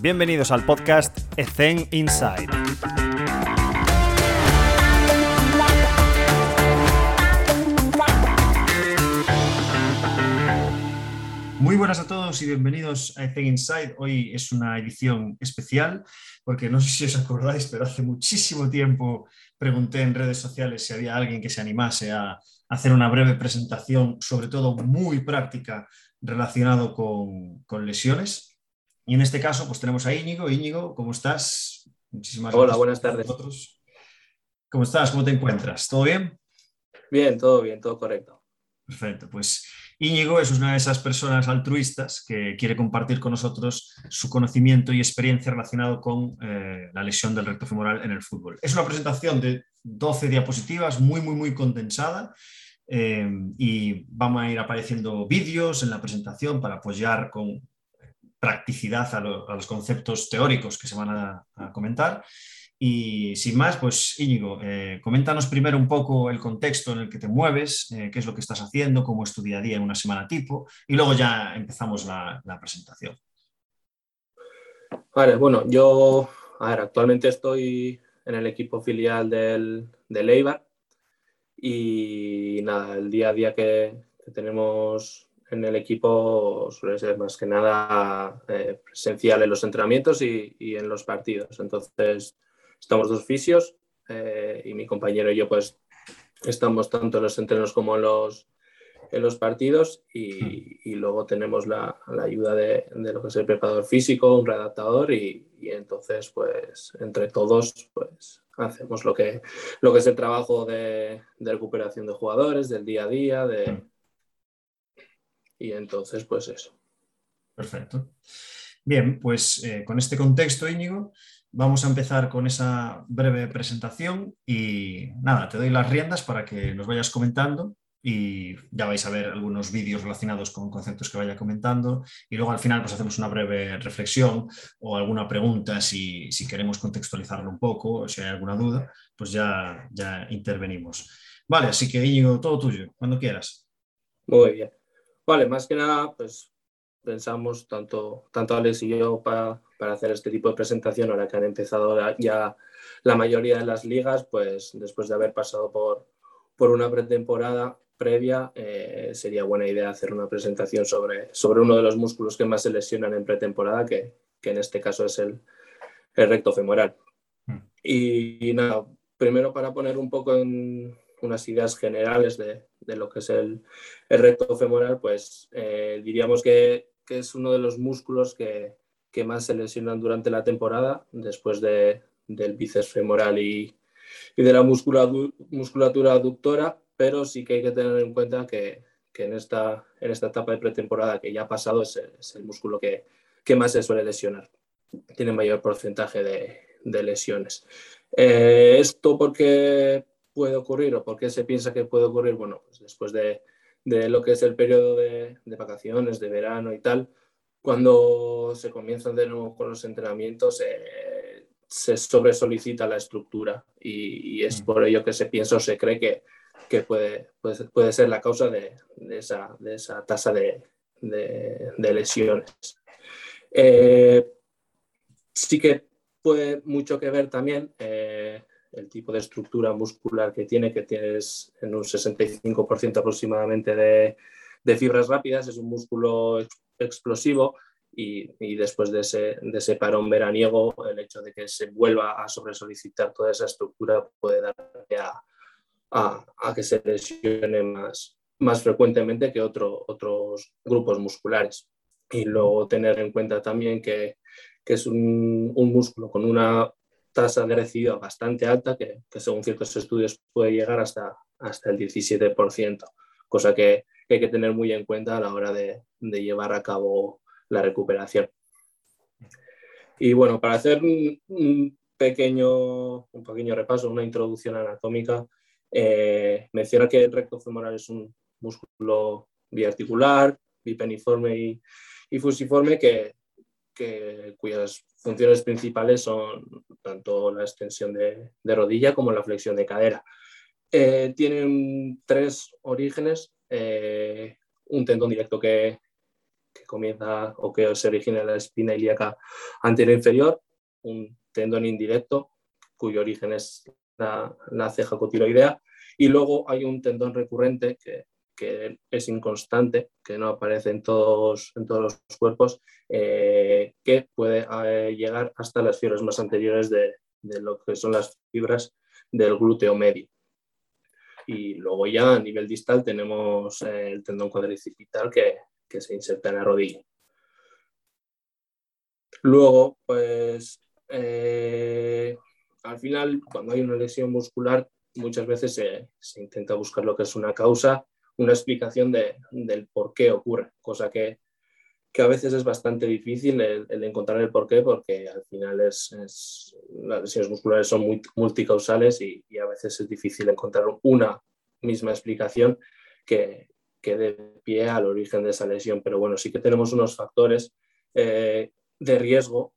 Bienvenidos al podcast Ethen Inside. Muy buenas a todos y bienvenidos a Ethen Inside. Hoy es una edición especial porque no sé si os acordáis, pero hace muchísimo tiempo pregunté en redes sociales si había alguien que se animase a hacer una breve presentación, sobre todo muy práctica, relacionado con, con lesiones. Y en este caso, pues tenemos a Íñigo. Íñigo, ¿cómo estás? Muchísimas Hola, buenas tardes. ¿Cómo estás? ¿Cómo te encuentras? ¿Todo bien? Bien, todo bien, todo correcto. Perfecto, pues Íñigo es una de esas personas altruistas que quiere compartir con nosotros su conocimiento y experiencia relacionado con eh, la lesión del recto femoral en el fútbol. Es una presentación de 12 diapositivas muy, muy, muy condensada eh, y vamos a ir apareciendo vídeos en la presentación para apoyar con practicidad a, los conceptos teóricos que se van a, comentar. Y sin más, pues Íñigo, eh, coméntanos primero un poco el contexto en el que te mueves, eh, qué es lo que estás haciendo, cómo es tu día a día en una semana tipo, y luego ya empezamos la, presentación. Vale, bueno, yo actualmente estoy en el equipo filial del, del Eibar y nada, el día a día que tenemos en el equipo suele ser más que nada eh, presencial en los entrenamientos y, en los partidos. Entonces, estamos dos fisios eh, y mi compañero y yo pues estamos tanto en los entrenos como en los, en los partidos y, luego tenemos la, ayuda de, lo que es el preparador físico, un readaptador y, entonces pues entre todos pues hacemos lo que, lo que es el trabajo de, de recuperación de jugadores, del día a día, de y entonces, pues eso. Perfecto. Bien, pues eh, con este contexto, Íñigo, vamos a empezar con esa breve presentación y nada, te doy las riendas para que nos vayas comentando y ya vais a ver algunos vídeos relacionados con conceptos que vaya comentando y luego al final pues hacemos una breve reflexión o alguna pregunta si, si queremos contextualizarlo un poco o si hay alguna duda, pues ya, ya intervenimos. Vale, así que Íñigo, todo tuyo, cuando quieras. Muy bien. Vale, más que nada, pues pensamos tanto, tanto Alex y yo para, hacer este tipo de presentación, ahora que han empezado ya la mayoría de las ligas, pues después de haber pasado por, por una pretemporada previa, eh, sería buena idea hacer una presentación sobre, sobre uno de los músculos que más se lesionan en pretemporada, que, en este caso es el, recto femoral. Mm. y, nada, primero para poner un poco en, unas ideas generales de, lo que es el, recto femoral, pues eh, diríamos que, es uno de los músculos que, más se lesionan durante la temporada, después del bíceps femoral y, de la musculatura, aductora, pero sí que hay que tener en cuenta que, en, esta, en esta etapa de pretemporada que ya ha pasado es, el músculo que, más se suele lesionar. Tiene mayor porcentaje de, lesiones. Eh, esto porque puede ocurrir o por qué se piensa que puede ocurrir? Bueno, pues después de, lo que es el periodo de, vacaciones, de verano y tal, cuando se comienzan de nuevo con los entrenamientos, eh, se sobresolicita la estructura y, es mm. por ello que se piensa o se cree que, que puede, puede, ser la causa de, esa, de esa, tasa de, lesiones. Eh, sí que puede mucho que ver también eh, el tipo de estructura muscular que tiene, que tienes en un 65% aproximadamente de, fibras rápidas, es un músculo explosivo y, después de ese, de ese, parón veraniego, el hecho de que se vuelva a sobresolicitar toda esa estructura puede dar a, a, que se lesione más, más frecuentemente que otro, otros grupos musculares. Y luego tener en cuenta también que, que es un, un músculo con una tasa de recidiva bastante alta, que, según ciertos estudios puede llegar hasta, hasta el 17%, cosa que, hay que tener muy en cuenta a la hora de, llevar a cabo la recuperación. Y bueno, para hacer un, pequeño, un pequeño repaso, una introducción anatómica, eh, menciona que el recto femoral es un músculo biarticular, bipeniforme y, y fusiforme que, que, cuyas funciones principales son tanto la extensión de, rodilla como la flexión de cadera. Eh, tienen tres orígenes, eh, un tendón directo que, comienza o que se origina en la espina ilíaca anterior inferior, un tendón indirecto cuyo origen es la, ceja cotiloidea y luego hay un tendón recurrente que, es inconstante, que no aparece en todos, en todos los cuerpos, eh, que puede eh, llegar hasta las fibras más anteriores de, de lo que son las fibras del glúteo medio. Y luego ya a nivel distal tenemos eh, el tendón cuadricipital que, que se inserta en la rodilla. Luego, pues al final, cuando hay una lesión muscular, muchas veces se, se, intenta buscar lo que es una causa, una explicación de, del por qué ocurre, cosa que que a veces es bastante difícil el, encontrar el porqué porque al final es, las lesiones musculares son muy multicausales y, a veces es difícil encontrar una misma explicación que, que dé pie al origen de esa lesión. Pero bueno, sí que tenemos unos factores eh, de riesgo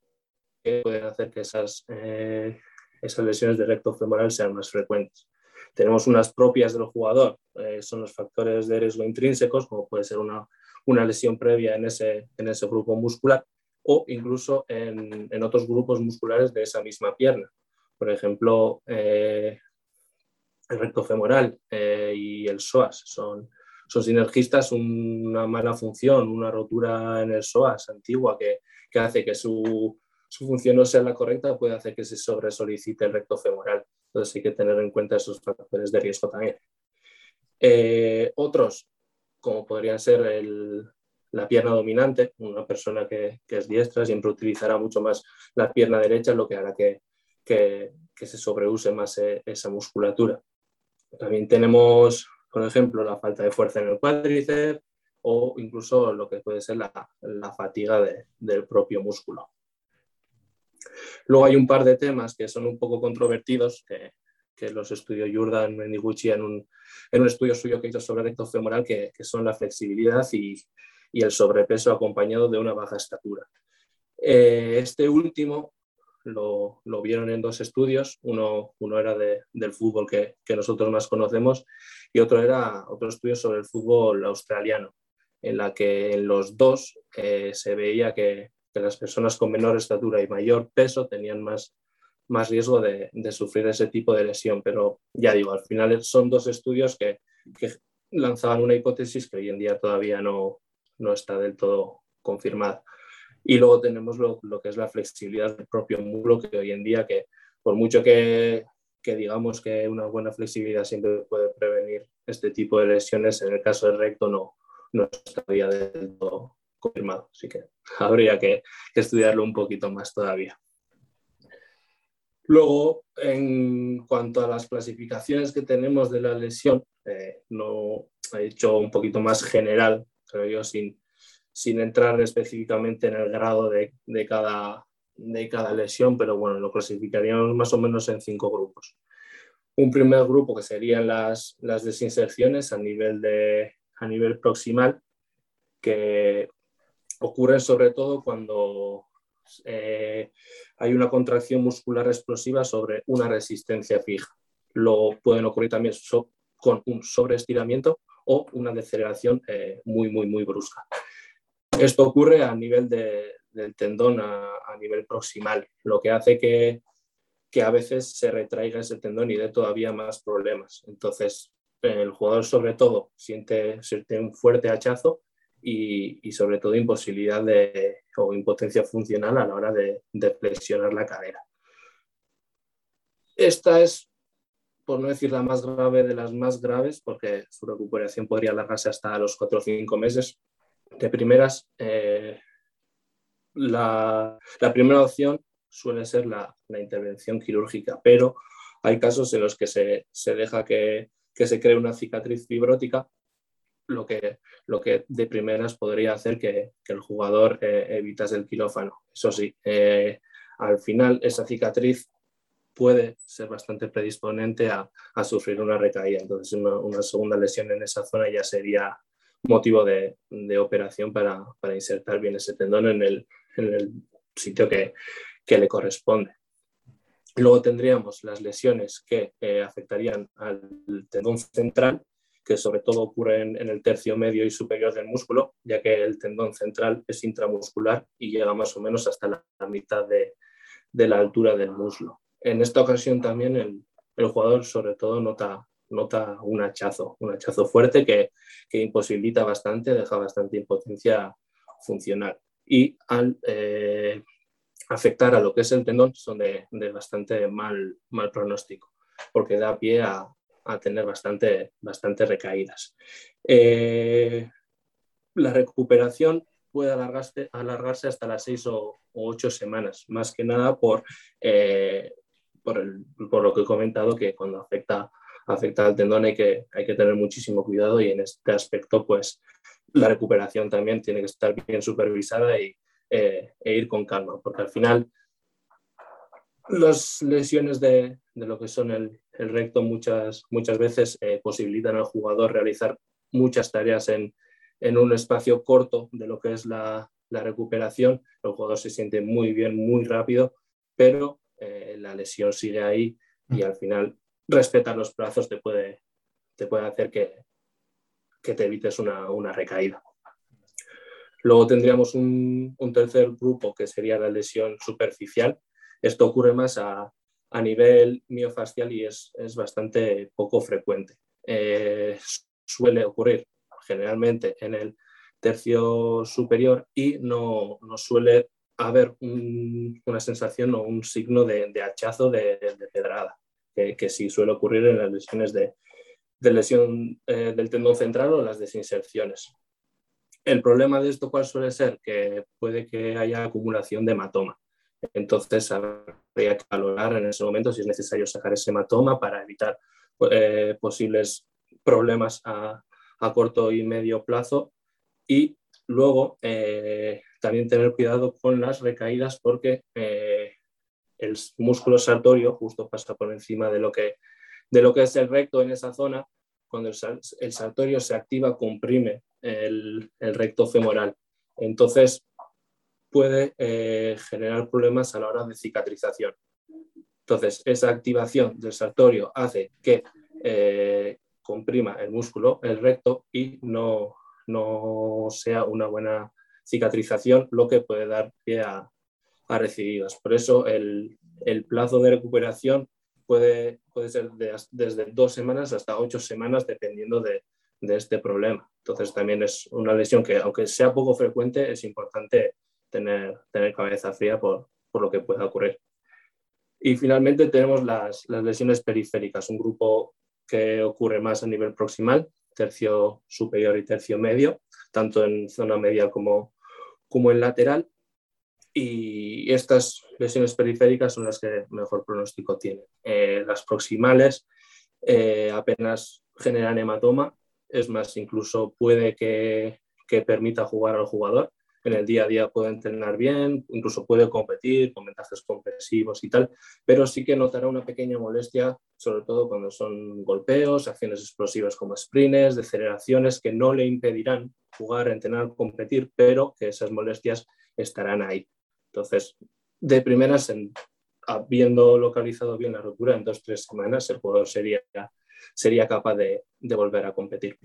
que pueden hacer que esas, eh, esas lesiones de recto femoral sean más frecuentes. Tenemos unas propias del jugador, eh, son los factores de riesgo intrínsecos, como puede ser una una lesión previa en ese, en ese grupo muscular o incluso en, en otros grupos musculares de esa misma pierna. Por ejemplo, eh, el recto femoral eh, y el psoas son, son sinergistas, una mala función, una rotura en el psoas antigua que, que hace que su, su, función no sea la correcta, puede hacer que se sobresolicite el recto femoral. Entonces hay que tener en cuenta esos factores de riesgo también. Eh, otros, como podría ser la pierna dominante. Una persona que, es diestra siempre utilizará mucho más la pierna derecha, lo que hará que, se sobreuse más eh, esa musculatura. También tenemos, por ejemplo, la falta de fuerza en el cuádriceps o incluso lo que puede ser la, fatiga del propio músculo. Luego hay un par de temas que son un poco controvertidos, que, los estudió Jordan Mendiguchi en un, en un estudio suyo que hizo sobre recto femoral, que, que son la flexibilidad y, y, el sobrepeso acompañado de una baja estatura. Eh, este último lo, lo, vieron en dos estudios, uno, uno era de, del fútbol que, que, nosotros más conocemos y otro era otro estudio sobre el fútbol australiano, en la que en los dos eh, se veía que, que las personas con menor estatura y mayor peso tenían más más riesgo de, sufrir ese tipo de lesión. Pero ya digo, al final son dos estudios que, lanzaban una hipótesis que hoy en día todavía no, no está del todo confirmada. Y luego tenemos lo, que es la flexibilidad del propio músculo, que hoy en día, que por mucho que, digamos que una buena flexibilidad siempre puede prevenir este tipo de lesiones, en el caso del recto no, no estaría del todo confirmado. Así que habría que estudiarlo un poquito más todavía. Luego, en cuanto a las clasificaciones que tenemos de la lesión, eh, no he hecho un poquito más general, creo yo, sin, sin entrar específicamente en el grado de, de, cada, de cada lesión, pero bueno, lo clasificaríamos más o menos en cinco grupos. Un primer grupo que serían las, las desinserciones a nivel, de, a nivel proximal, que ocurren sobre todo cuando eh, hay una contracción muscular explosiva sobre una resistencia fija. Lo pueden ocurrir también con un sobreestiramiento o una deceleración eh, muy, muy, muy brusca. Esto ocurre a nivel del tendón, a, nivel proximal, lo que hace que, que, a veces se retraiga ese tendón y dé todavía más problemas. Entonces, el jugador sobre todo siente, siente un fuerte hachazo y, sobre todo imposibilidad de, o impotencia funcional a la hora de, flexionar la cadera. Esta es, por no decir la más grave de las más graves, porque su recuperación podría alargarse hasta los 4 o 5 meses. De primeras, eh, la, primera opción suele ser la, intervención quirúrgica, pero hay casos en los que se, deja que, que se cree una cicatriz fibrótica lo que, lo que de primeras podría hacer que, el jugador eh, evitase el quirófano. Eso sí, eh, al final esa cicatriz puede ser bastante predisponente a, sufrir una recaída. Entonces, una, segunda lesión en esa zona ya sería motivo de, operación para, insertar bien ese tendón en el, sitio que, le corresponde. Luego tendríamos las lesiones que eh, afectarían al tendón central que sobre todo ocurren en el tercio medio y superior del músculo, ya que el tendón central es intramuscular y llega más o menos hasta la, mitad de, la altura del muslo. En esta ocasión también el, jugador sobre todo nota, nota un hachazo, un hachazo fuerte que, imposibilita bastante, deja bastante impotencia funcional. Y al eh, afectar a lo que es el tendón son de, bastante mal, mal pronóstico, porque da pie a, a tener bastante, bastante recaídas. Eh, la recuperación puede alargarse, alargarse hasta las seis o, ocho semanas, más que nada por, eh, por, lo que he comentado, que cuando afecta, afecta al tendón hay que, hay que tener muchísimo cuidado y en este aspecto, pues la recuperación también tiene que estar bien supervisada y, eh, e ir con calma, porque al final las lesiones de, lo que son el, recto muchas, muchas veces eh, posibilitan al jugador realizar muchas tareas en, un espacio corto de lo que es la, recuperación. El jugador se siente muy bien, muy rápido, pero eh, la lesión sigue ahí y al final respetar los plazos te puede, te puede hacer que, que te evites una, una recaída. Luego tendríamos un, un, tercer grupo que sería la lesión superficial, esto ocurre más a, nivel miofascial y es, bastante poco frecuente. Eh, suele ocurrir generalmente en el tercio superior y no, suele haber una sensación o un signo de, hachazo de, pedrada, que, sí suele ocurrir en las lesiones de, lesión eh, del tendón central o las desinserciones. El problema de esto, ¿cuál suele ser? Que puede que haya acumulación de hematoma. Entonces habría que valorar en ese momento si es necesario sacar ese hematoma para evitar eh, posibles problemas a, corto y medio plazo. Y luego eh, también tener cuidado con las recaídas porque eh, el músculo sartorio justo pasa por encima de lo que, de lo que es el recto en esa zona. Cuando el, sartorio se activa, comprime el, el recto femoral. Entonces, puede eh, generar problemas a la hora de cicatrización. Entonces, esa activación del sartorio hace que eh, comprima el músculo, el recto, y no, no, sea una buena cicatrización, lo que puede dar pie a, a recidivas. Por eso el, plazo de recuperación puede, puede ser desde dos semanas hasta ocho semanas, dependiendo de, de este problema. Entonces, también es una lesión que, aunque sea poco frecuente, es importante tener, tener cabeza fría por, por lo que pueda ocurrir. Y finalmente tenemos las, las, lesiones periféricas, un grupo que ocurre más a nivel proximal, tercio superior y tercio medio, tanto en zona media como, como en lateral. Y estas lesiones periféricas son las que mejor pronóstico tienen. Eh, las proximales eh, apenas generan hematoma, es más, incluso puede que, que permita jugar al jugador en el día a día puede entrenar bien, incluso puede competir con ventajas compresivos y tal, pero sí que notará una pequeña molestia, sobre todo cuando son golpeos, acciones explosivas como sprints, deceleraciones que no le impedirán jugar, entrenar, competir, pero que esas molestias estarán ahí. Entonces, de primeras, habiendo localizado bien la rotura en dos o tres semanas, el jugador sería, sería capaz de, de volver a competir.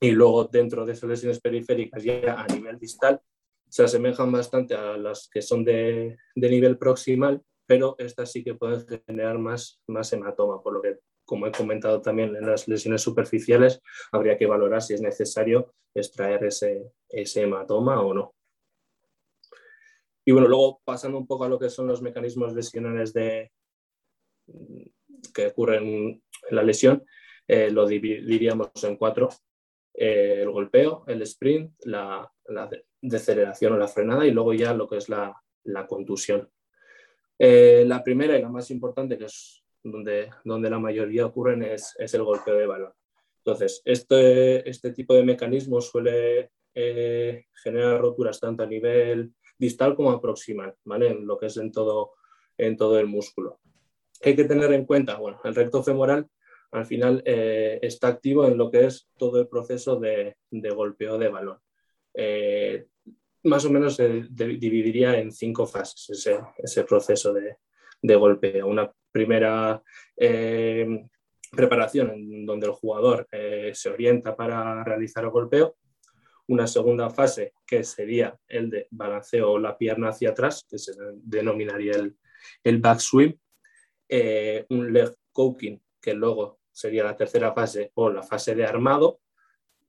Y luego, dentro de esas lesiones periféricas, ya a nivel distal, se asemejan bastante a las que son de, nivel proximal, pero estas sí que pueden generar más, más hematoma, por lo que, como he comentado también en las lesiones superficiales, habría que valorar si es necesario extraer ese, ese hematoma o no. Y bueno, luego pasando un poco a lo que son los mecanismos lesionales de, que ocurren en la lesión, eh, lo dividiríamos en cuatro. Eh, el golpeo, el sprint, la, la deceleración o la frenada y luego ya lo que es la, contusión. Eh, la primera y la más importante, que es donde, donde la mayoría ocurren, es, el golpeo de balón. Entonces, este, este tipo de mecanismo suele eh, generar roturas tanto a nivel distal como proximal, ¿vale? En lo que es en todo, en todo el músculo. hay que tener en cuenta? Bueno, el recto femoral al final eh, está activo en lo que es todo el proceso de, de golpeo de balón. Eh, más o menos se dividiría en cinco fases ese, proceso de, golpeo. Una primera eh, preparación en donde el jugador eh, se orienta para realizar el golpeo, una segunda fase que sería el de balanceo la pierna hacia atrás, que se denominaría el, el backswing, eh, un leg coking, que luego sería la tercera fase o la fase de armado,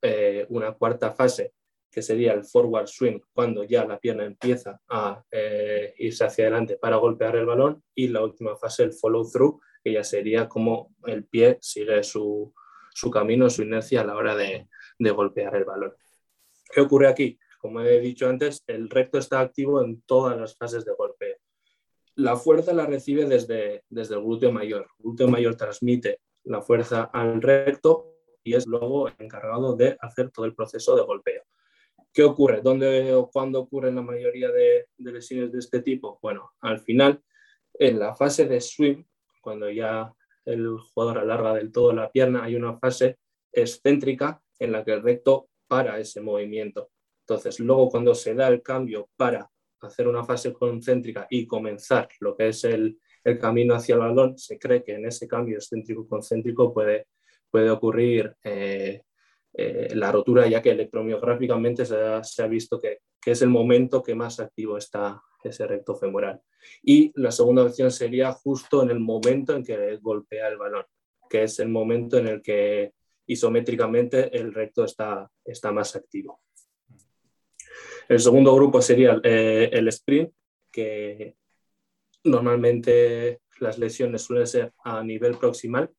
eh, una cuarta fase que sería el forward swing, cuando ya la pierna empieza a eh, irse hacia adelante para golpear el balón, y la última fase, el follow through, que ya sería como el pie sigue su, camino, su inercia a la hora de, golpear el balón. ¿Qué ocurre aquí? Como he dicho antes, el recto está activo en todas las fases de golpeo. La fuerza la recibe desde, desde el glúteo mayor. El glúteo mayor transmite la fuerza al recto y es luego encargado de hacer todo el proceso de golpeo. ¿Qué ocurre? ¿Dónde o cuándo ocurren la mayoría de, lesiones de este tipo? Bueno, al final, en la fase de swing, cuando ya el jugador alarga del todo la pierna, hay una fase excéntrica en la que el recto para ese movimiento. Entonces, luego cuando se da el cambio para hacer una fase concéntrica y comenzar lo que es el, camino hacia el balón, se cree que en ese cambio excéntrico-concéntrico puede puede ocurrir eh, eh, la rotura, ya que electromiográficamente se ha, visto que, es el momento que más activo está ese recto femoral. Y la segunda opción sería justo en el momento en que golpea el balón, que es el momento en el que isométricamente el recto está, está más activo. El segundo grupo sería eh, el sprint, que normalmente las lesiones suelen ser a nivel proximal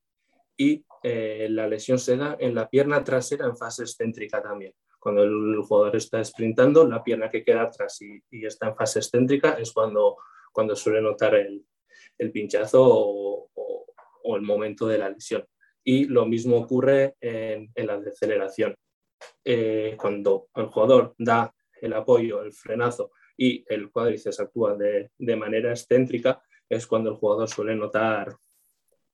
y eh, la lesión se da en la pierna trasera en fase excéntrica también. Cuando el jugador está sprintando, la pierna que queda atrás y, está en fase excéntrica es cuando, cuando suele notar el, pinchazo o, el momento de la lesión. Y lo mismo ocurre en, la deceleración. Eh, cuando el jugador da el apoyo, el frenazo y el cuádriceps actúa de, manera excéntrica, es cuando el jugador suele notar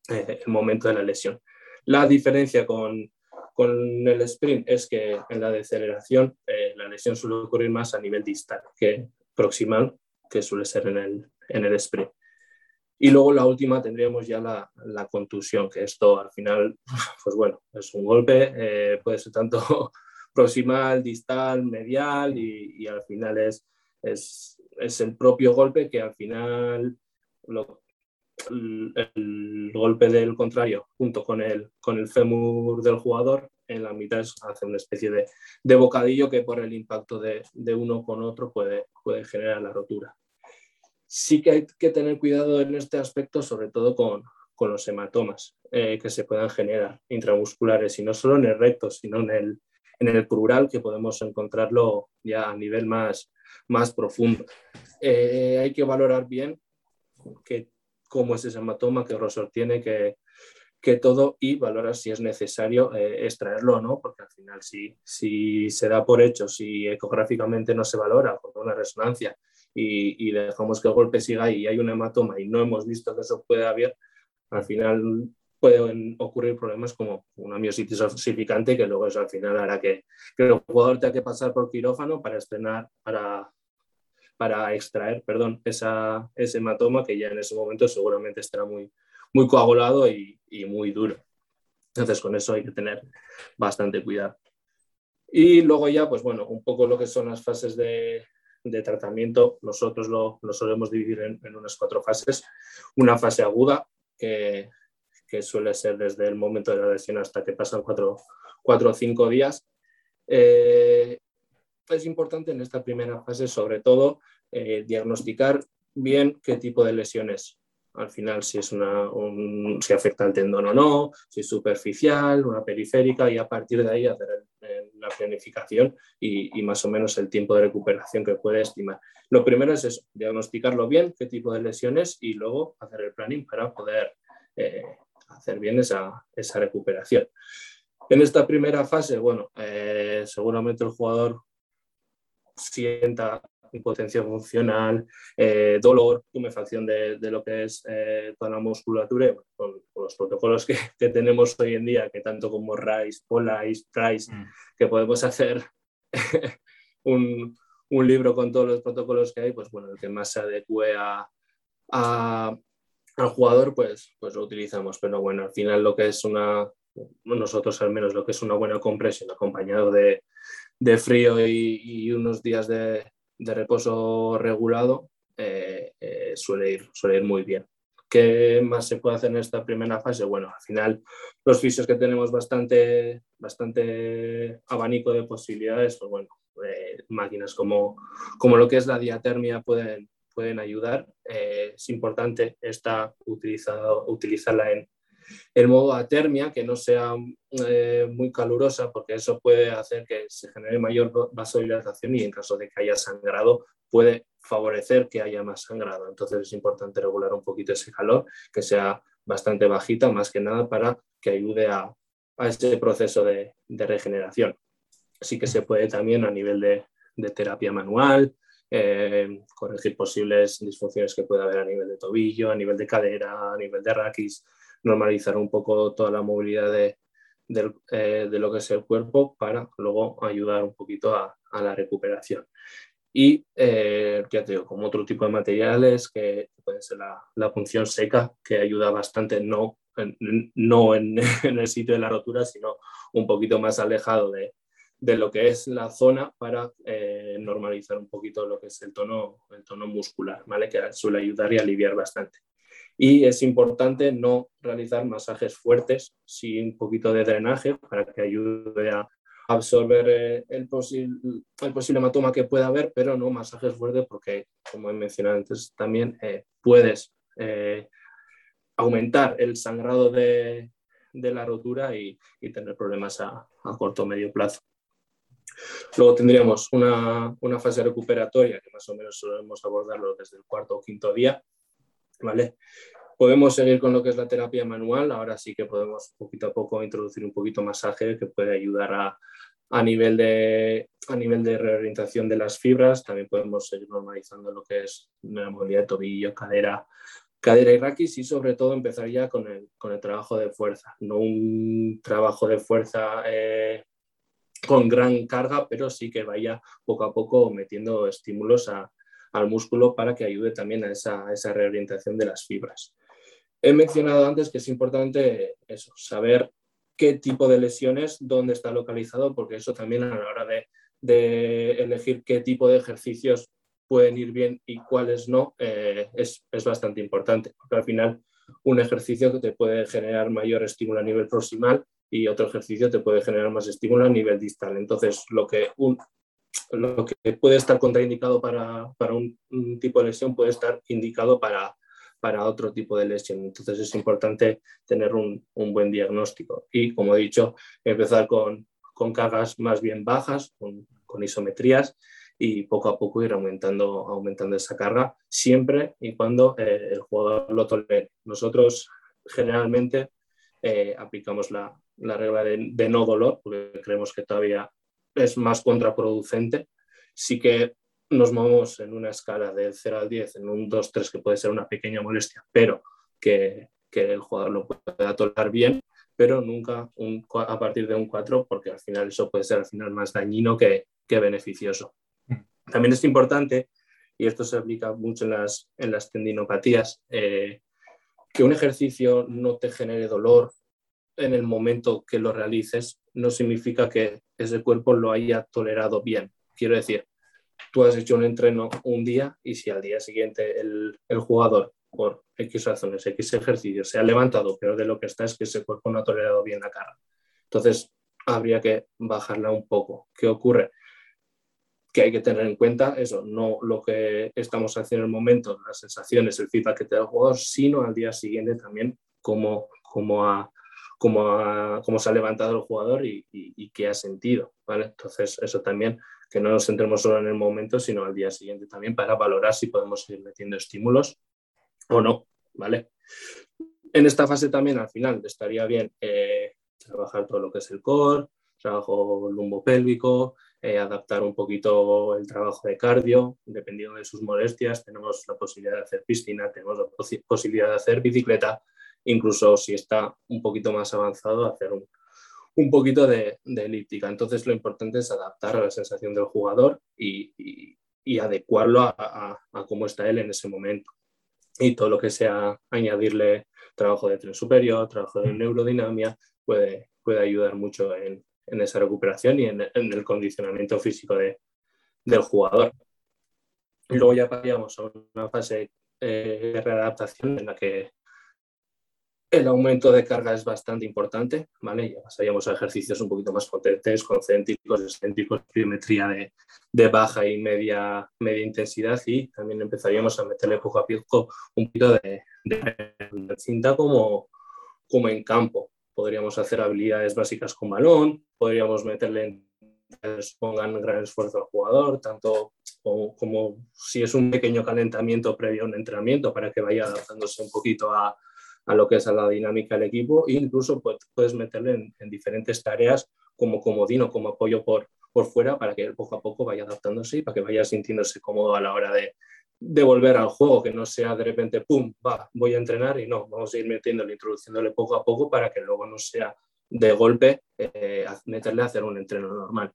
eh, el momento de la lesión. La diferencia con, el sprint es que en la deceleración eh, la lesión suele ocurrir más a nivel distal que proximal, que suele ser en el, en el sprint. Y luego la última tendríamos ya la, contusión, que esto al final, pues bueno, es un golpe, eh, puede ser tanto proximal, distal, medial y, al final es, es, es, el propio golpe que al final lo, el, golpe del contrario junto con el, con el fémur del jugador en la mitad hace una especie de, de bocadillo que por el impacto de, de, uno con otro puede, puede generar la rotura. Sí que hay que tener cuidado en este aspecto, sobre todo con, con los hematomas eh, que se puedan generar intramusculares, y no solo en el recto, sino en el, en el que podemos encontrarlo ya a nivel más, más profundo. Eh, hay que valorar bien que cómo es ese hematoma, qué grosor tiene, que, que todo y valorar si es necesario eh, extraerlo o no, porque al final si, si se da por hecho, si ecográficamente no se valora por una resonancia y, y, dejamos que el golpe siga y hay un hematoma y no hemos visto que eso puede haber, al final pueden ocurrir problemas como una miositis osificante que luego eso al final hará que, que el jugador tenga que pasar por quirófano para estrenar, para para extraer perdón, esa, ese hematoma que ya en ese momento seguramente estará muy, muy coagulado y, y muy duro. Entonces con eso hay que tener bastante cuidado. Y luego ya, pues bueno, un poco lo que son las fases de, de tratamiento, nosotros lo, lo solemos dividir en, en, unas cuatro fases. Una fase aguda, que, que, suele ser desde el momento de la lesión hasta que pasan cuatro, cuatro o cinco días. Eh, es importante en esta primera fase, sobre todo, eh, diagnosticar bien qué tipo de lesiones. Al final, si, es una, si afecta al tendón o no, si es superficial, una periférica, y a partir de ahí hacer la planificación y, más o menos el tiempo de recuperación que puede estimar. Lo primero es eso, diagnosticarlo bien, qué tipo de lesiones, y luego hacer el planning para poder eh, hacer bien esa, esa recuperación. En esta primera fase, bueno, eh, seguramente el jugador sienta impotencia funcional, eh, dolor, tumefacción de, de, lo que es eh, toda la musculatura, con, los protocolos que, que, tenemos hoy en día, que tanto como RICE, POLICE, TRICE, mm. que podemos hacer un, un, libro con todos los protocolos que hay, pues bueno, el que más se adecue a, a, al jugador, pues, pues lo utilizamos. Pero bueno, al final lo que es una, nosotros al menos lo que es una buena compresión acompañado de, de frío y, unos días de, de reposo regulado, eh, eh, suele, ir, suele ir muy bien. ¿Qué más se puede hacer en esta primera fase? Bueno, al final los fisios que tenemos bastante, bastante abanico de posibilidades, pues bueno, eh, máquinas como, como lo que es la diatermia pueden, pueden ayudar. es importante esta utilizarla en, el modo atermia, que no sea eh, muy calurosa, porque eso puede hacer que se genere mayor vasodilatación y en caso de que haya sangrado puede favorecer que haya más sangrado. Entonces es importante regular un poquito ese calor, que sea bastante bajita, más que nada para que ayude a, a ese proceso de, regeneración. Así que se puede también a nivel de, terapia manual, eh, corregir posibles disfunciones que pueda haber a nivel de tobillo, a nivel de cadera, a nivel de raquis, normalizar un poco toda la movilidad de, eh, lo que es el cuerpo para luego ayudar un poquito a, la recuperación. Y eh, ya te digo, como otro tipo de materiales que puede ser la, la función seca, que ayuda bastante, no, en, no en, el sitio de la rotura, sino un poquito más alejado de, lo que es la zona para eh, normalizar un poquito lo que es el tono, el tono muscular, ¿vale? que suele ayudar y aliviar bastante y es importante no realizar masajes fuertes, sí un poquito de drenaje para que ayude a absorber eh, el, posible, el posible hematoma que pueda haber, pero no masajes fuertes porque, como he mencionado antes, también eh, puedes aumentar el sangrado de, la rotura y, tener problemas a, corto o medio plazo. Luego tendríamos una, una, fase recuperatoria que más o menos solemos abordarlo desde el cuarto o quinto día, ¿vale? Podemos seguir con lo que es la terapia manual, ahora sí que podemos poquito a poco introducir un poquito masaje que puede ayudar a, a nivel, de, a nivel de reorientación de las fibras, también podemos seguir normalizando lo que es la movilidad de tobillo, cadera, cadera y raquis y sobre todo empezar ya con el, con el trabajo de fuerza, no un trabajo de fuerza eh, con gran carga, pero sí que vaya poco a poco metiendo estímulos al músculo para que ayude también a esa, reorientación de las fibras. He mencionado antes que es importante eso, saber qué tipo de lesiones, dónde está localizado, porque eso también a la hora de, elegir qué tipo de ejercicios pueden ir bien y cuáles no, eh, es, bastante importante, al final un ejercicio que te puede generar mayor estímulo a nivel proximal y otro ejercicio te puede generar más estímulo a nivel distal. Entonces, lo que un, lo que puede estar contraindicado para, un, tipo de lesión puede estar indicado para, para otro tipo de lesión. Entonces es importante tener un, buen diagnóstico y, como he dicho, empezar con, cargas más bien bajas, con, isometrías y poco a poco ir aumentando, aumentando esa carga, siempre y cuando eh, el jugador lo tolere. Nosotros generalmente eh, aplicamos la, regla de, de, no dolor, porque creemos que todavía es más contraproducente. Sí que nos movemos en una escala de 0 al 10, en un 2, 3, que puede ser una pequeña molestia, pero que, el jugador lo pueda tolerar bien, pero nunca un, a partir de un 4, porque al final eso puede ser al final más dañino que, beneficioso. Mm. También es importante, y esto se aplica mucho en las, en las tendinopatías, eh, que un ejercicio no te genere dolor en el momento que lo realices, no significa que ese cuerpo lo haya tolerado bien. Quiero decir, tú has hecho un entreno un día y si al día siguiente el, jugador, por X razones, X ejercicios, se ha levantado, pero de lo que está es que ese cuerpo no ha tolerado bien la carga. Entonces, habría que bajarla un poco. ¿Qué ocurre? Que hay que tener en cuenta eso, no lo que estamos haciendo en el momento, las sensaciones, el feedback que te da el jugador, sino al día siguiente también cómo, cómo ha cómo, se ha levantado el jugador y, qué ha sentido. ¿vale? Entonces, eso también, que no nos centremos solo en el momento, sino al día siguiente también para valorar si podemos ir metiendo estímulos o no. ¿vale? En esta fase también, al final, estaría bien eh, trabajar todo lo que es el core, trabajo lumbopélvico, eh, adaptar un poquito el trabajo de cardio, dependiendo de sus molestias. Tenemos la posibilidad de hacer piscina, tenemos la posibilidad de hacer bicicleta, incluso si está un poquito más avanzado, hacer un, un poquito de, elíptica. Entonces lo importante es adaptar a la sensación del jugador y, y, adecuarlo a, a, cómo está él en ese momento. y todo lo que sea añadirle trabajo de tren superior, trabajo de neurodinamia, puede, puede ayudar mucho en, en esa recuperación y en, el condicionamiento físico de, del jugador. Luego ya pasaríamos a una fase eh, de readaptación en la que el aumento de carga es bastante importante, ¿vale? Ya pasaríamos a ejercicios un poquito más potentes, concéntricos, excéntricos, pliometría de, de, baja y media, media intensidad y también empezaríamos a meterle poco a poco un poquito de, de cinta como, como en campo. Podríamos hacer habilidades básicas con balón, podríamos meterle en pongan gran esfuerzo al jugador, tanto como, como, si es un pequeño calentamiento previo a un entrenamiento para que vaya adaptándose un poquito a, a lo que es a la dinámica del equipo e incluso puedes meterle en, diferentes tareas como comodino, como apoyo por, por fuera para que él poco a poco vaya adaptándose y para que vaya sintiéndose cómodo a la hora de, de volver al juego, que no sea de repente, pum, va, voy a entrenar y no, vamos a ir metiéndole, introduciéndole poco a poco para que luego no sea de golpe eh, meterle a hacer un entreno normal.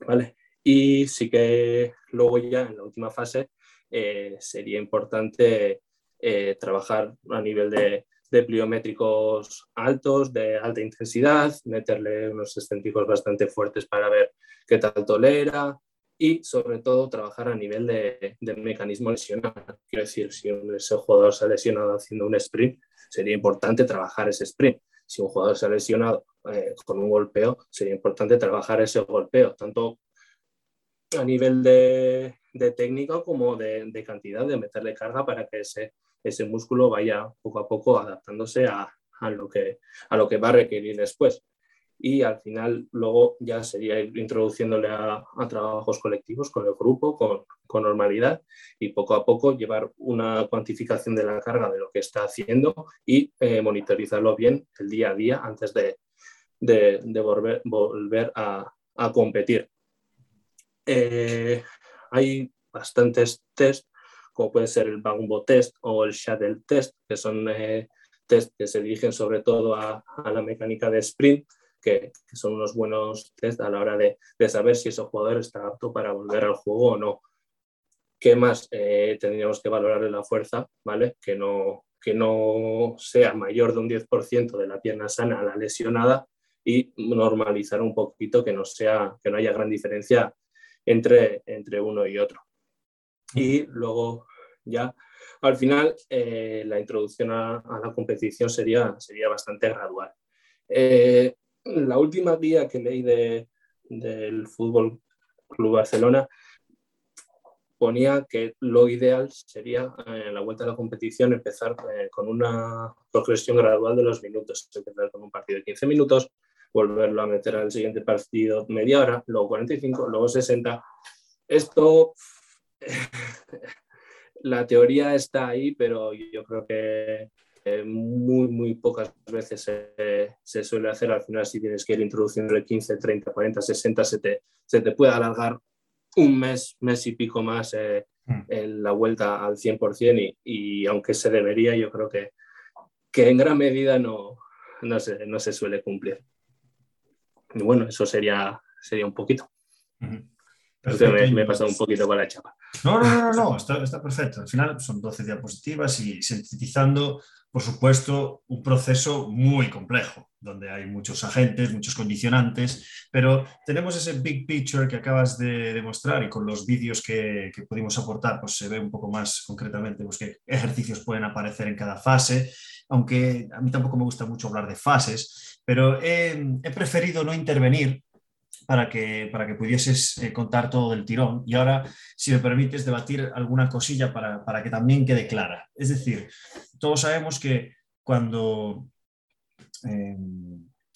¿Vale? Y sí que luego ya en la última fase eh, sería importante eh, trabajar a nivel de, pliométricos altos, de alta intensidad, meterle unos excéntricos bastante fuertes para ver qué tal tolera y sobre todo trabajar a nivel de, mecanismo lesional. Quiero decir, si ese jugador se ha lesionado haciendo un sprint, sería importante trabajar ese sprint. Si un jugador se ha lesionado eh, con un golpeo, sería importante trabajar ese golpeo, tanto a nivel de, de técnica como de, de, cantidad, de meterle carga para que ese, ese músculo vaya poco a poco adaptándose a, a, lo, que, a lo que va a requerir después. Y al final luego ya sería ir introduciéndole a, a trabajos colectivos con el grupo, con, con, normalidad y poco a poco llevar una cuantificación de la carga de lo que está haciendo y eh, monitorizarlo bien el día a día antes de, de, de volver, volver a, a competir. Eh, hay bastantes test, como puede ser el Bagumbo test o el Shuttle test, que son eh, test que se dirigen sobre todo a, a la mecánica de sprint, que, que, son unos buenos test a la hora de, de, saber si ese jugador está apto para volver al juego o no. ¿Qué más? Eh, tendríamos que valorar la fuerza, ¿vale? Que no, que no sea mayor de un 10% de la pierna sana a la lesionada y normalizar un poquito que no, sea, que no haya gran diferencia entre, entre uno y otro. Y luego ya al final eh, la introducción a, la competición sería, sería bastante gradual. Eh, la última guía que leí de, del Fútbol Club Barcelona ponía que lo ideal sería en la vuelta a la competición empezar eh, con una progresión gradual de los minutos, empezar con un partido de 15 minutos, volverlo a meter al siguiente partido media hora, luego 45, luego 60. Esto, la teoría está ahí, pero yo creo que muy, muy pocas veces se, se, suele hacer. Al final, si tienes que ir introduciendo el 15, 30, 40, 60, se te, se te puede alargar un mes, mes y pico más eh, mm. en la vuelta al 100% y, y, aunque se debería, yo creo que, que en gran medida no, no, se, no se suele cumplir. Y bueno, eso sería, sería un poquito. Me, me, he pasado un poquito con la chapa. No, no, no, no, está, está, perfecto. Al final son 12 diapositivas y sintetizando, por supuesto, un proceso muy complejo, donde hay muchos agentes, muchos condicionantes, pero tenemos ese big picture que acabas de demostrar y con los vídeos que, que pudimos aportar, pues se ve un poco más concretamente pues, qué ejercicios pueden aparecer en cada fase, aunque a mí tampoco me gusta mucho hablar de fases, pero he, he preferido no intervenir para que, para que pudieses eh, contar todo del tirón. Y ahora, si me permites, debatir alguna cosilla para, para, que también quede clara. Es decir, todos sabemos que cuando, eh,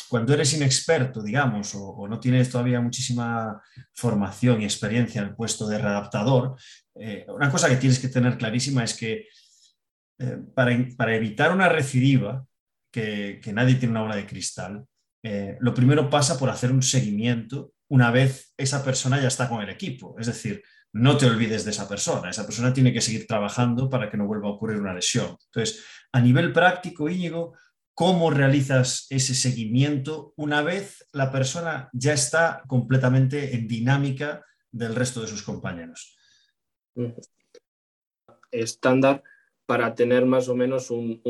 cuando eres inexperto, digamos, o, o, no tienes todavía muchísima formación y experiencia en el puesto de readaptador, eh, una cosa que tienes que tener clarísima es que eh, para, para, evitar una recidiva, que, que nadie tiene una bola de cristal, eh, lo primero pasa por hacer un seguimiento una vez esa persona ya está con el equipo. Es decir, no te olvides de esa persona. Esa persona tiene que seguir trabajando para que no vuelva a ocurrir una lesión. Entonces, a nivel práctico, Íñigo, ¿cómo realizas ese seguimiento una vez la persona ya está completamente en dinámica del resto de sus compañeros? Estándar para tener más o menos un,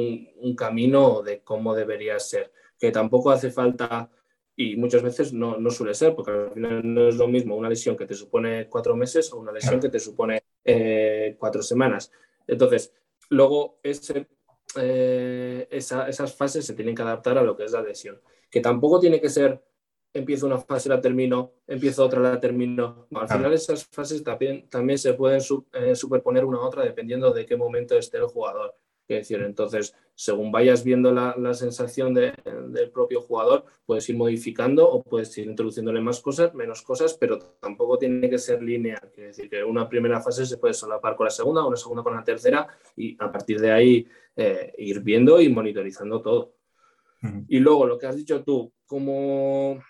camino de cómo debería ser. Que tampoco hace falta, y muchas veces no, suele ser, porque al final no es lo mismo una lesión que te supone cuatro meses o una lesión que te supone eh, cuatro semanas. Entonces, luego ese, eh, esas fases se tienen que adaptar a lo que es la lesión. Que tampoco tiene que ser empiezo una fase, la termino, empiezo otra, la termino. al final esas fases también, también se pueden eh, superponer una a otra dependiendo de qué momento esté el jugador. Es decir, entonces, según vayas viendo la, sensación del propio jugador, puedes ir modificando o puedes ir introduciéndole más cosas, menos cosas, pero tampoco tiene que ser lineal. Es decir, que una primera fase se puede solapar con la segunda, una segunda con la tercera y a partir de ahí eh, ir viendo y monitorizando todo. Y luego lo que has dicho tú, como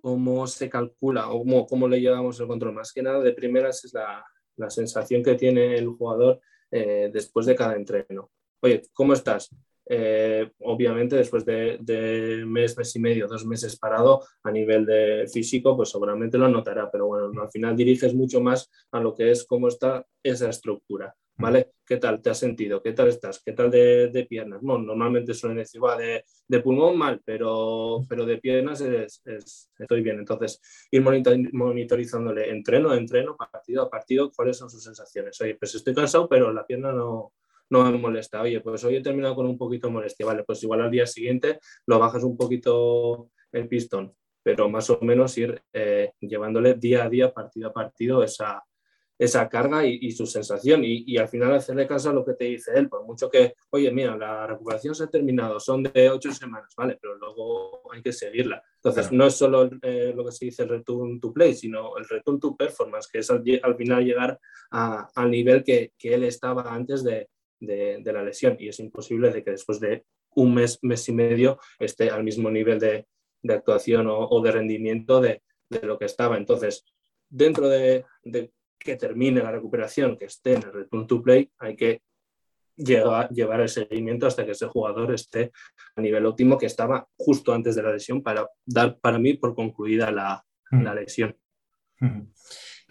cómo se calcula o cómo, cómo, le llevamos el control. Más que nada, de primeras es la, la sensación que tiene el jugador eh, después de cada entreno. Oye, ¿cómo estás? Eh, obviamente después de, de, mes, mes y medio, dos meses parado a nivel de físico, pues seguramente lo notará, pero bueno, al final diriges mucho más a lo que es cómo está esa estructura. ¿vale? ¿Qué tal te has sentido? ¿Qué tal estás? ¿Qué tal de, piernas? Bueno, normalmente suelen decir, va, de, pulmón mal, pero, pero de piernas estoy bien. Entonces, ir monitorizándole entreno a entreno, partido a partido, cuáles son sus sensaciones. Oye, pues estoy cansado, pero la pierna no, no me molesta. Oye, pues hoy he terminado con un poquito de molestia. Vale, pues igual al día siguiente lo bajas un poquito el pistón, pero más o menos ir eh, llevándole día a día, partido a partido, esa, esa carga y, su sensación y, al final hacerle caso a lo que te dice él, por mucho que, oye, mira, la recuperación se ha terminado, son de ocho semanas, ¿vale? Pero luego hay que seguirla. Entonces, no es solo eh, lo que se dice el return to play, sino el return to performance, que es al, final llegar al nivel que, él estaba antes de, la lesión y es imposible de que después de un mes, mes y medio esté al mismo nivel de, actuación o, de rendimiento de, lo que estaba. Entonces, dentro de, que termine la recuperación, que esté en el return to play, hay que llevar, llevar el seguimiento hasta que ese jugador esté a nivel óptimo que estaba justo antes de la lesión para dar para mí por concluida la, mm. la lesión. Mm.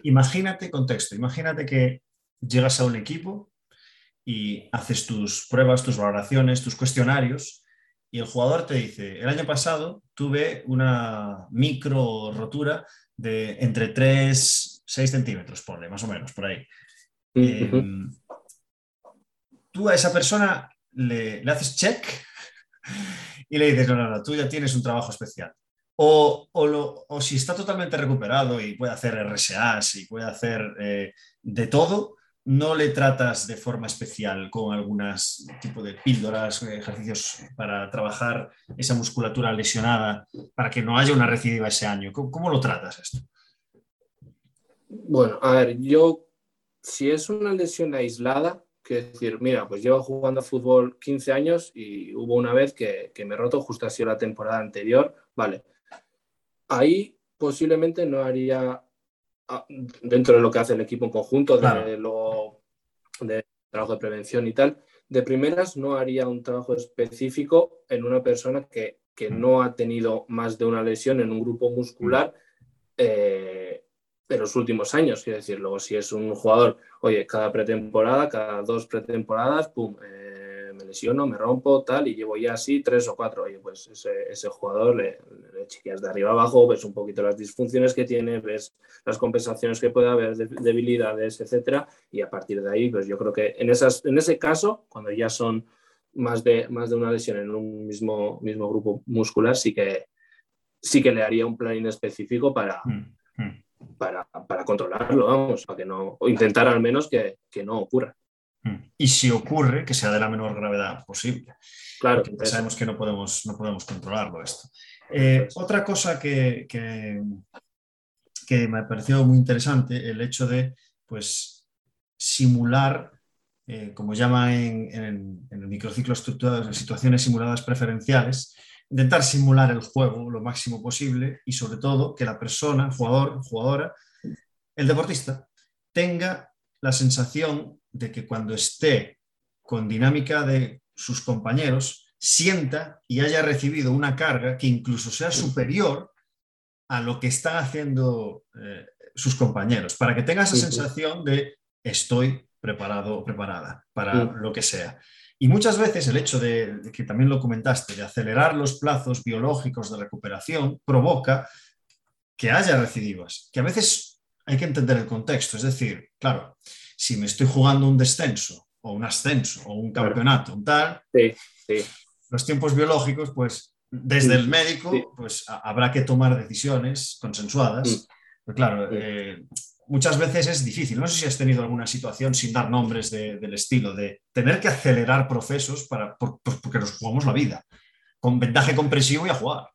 Imagínate, contexto, imagínate que llegas a un equipo y haces tus pruebas, tus valoraciones, tus cuestionarios y el jugador te dice, el año pasado tuve una micro rotura de entre 3 6 centímetros, ponle, más o menos, por ahí. Em, tú a esa persona le, haces check y le dices, no, no, no, tú ya tienes un trabajo especial. O, o, si está totalmente recuperado y puede hacer RSAs y puede hacer eh, de todo, no le tratas de forma especial con algunas tipo de píldoras, ejercicios para trabajar esa musculatura lesionada para que no haya una recidiva ese año. cómo lo tratas esto? Bueno, a ver, yo, si es una lesión aislada, que decir, mira, pues llevo jugando a fútbol 15 años y hubo una vez que, me roto, justo ha sido la temporada anterior, vale. Ahí posiblemente no haría, dentro de lo que hace el equipo en conjunto, de, de trabajo de prevención y tal, de primeras no haría un trabajo específico en una persona que, mm. no ha tenido más de una lesión en un grupo muscular. Eh, de los últimos años, quiero decir, luego si es un jugador, oye, cada pretemporada, cada dos pretemporadas, pum, eh, me lesiono, me rompo, tal, y llevo ya así tres o cuatro, oye, pues ese, jugador le, le, chequeas de arriba abajo, ves un poquito las disfunciones que tiene, ves las compensaciones que puede haber, debilidades, etcétera, y a partir de ahí, pues yo creo que en, esas, en ese caso, cuando ya son más de, más de una lesión en un mismo, mismo grupo muscular, sí que, sí que le haría un plan específico para... Mm, mm para, controlarlo, vamos, para que no, o intentar al menos que, no ocurra. Hmm. Y si ocurre, que sea de la menor gravedad posible. Claro. sabemos que no podemos, no podemos controlarlo esto. Eh, otra cosa que, que, me ha parecido muy interesante, el hecho de pues, simular, eh, como llama en, en, el microciclo estructurado, situaciones simuladas preferenciales, intentar simular el juego lo máximo posible y sobre todo que la persona, jugador, jugadora, el deportista, tenga la sensación de que cuando esté con dinámica de sus compañeros, sienta y haya recibido una carga que incluso sea superior a lo que están haciendo eh, sus compañeros, para que tenga esa sensación de estoy preparado o preparada para lo que sea. Y muchas veces el hecho de, que también lo comentaste, de acelerar los plazos biológicos de recuperación, provoca que haya recidivas, que a veces hay que entender el contexto. Es decir, claro, si me estoy jugando un descenso o un ascenso o un campeonato, un tal, los tiempos biológicos, pues desde el médico, pues habrá que tomar decisiones consensuadas. Pero claro, eh, muchas veces es difícil. No sé si has tenido alguna situación sin dar nombres del estilo, de tener que acelerar procesos para, porque nos jugamos la vida, con vendaje compresivo y a jugar.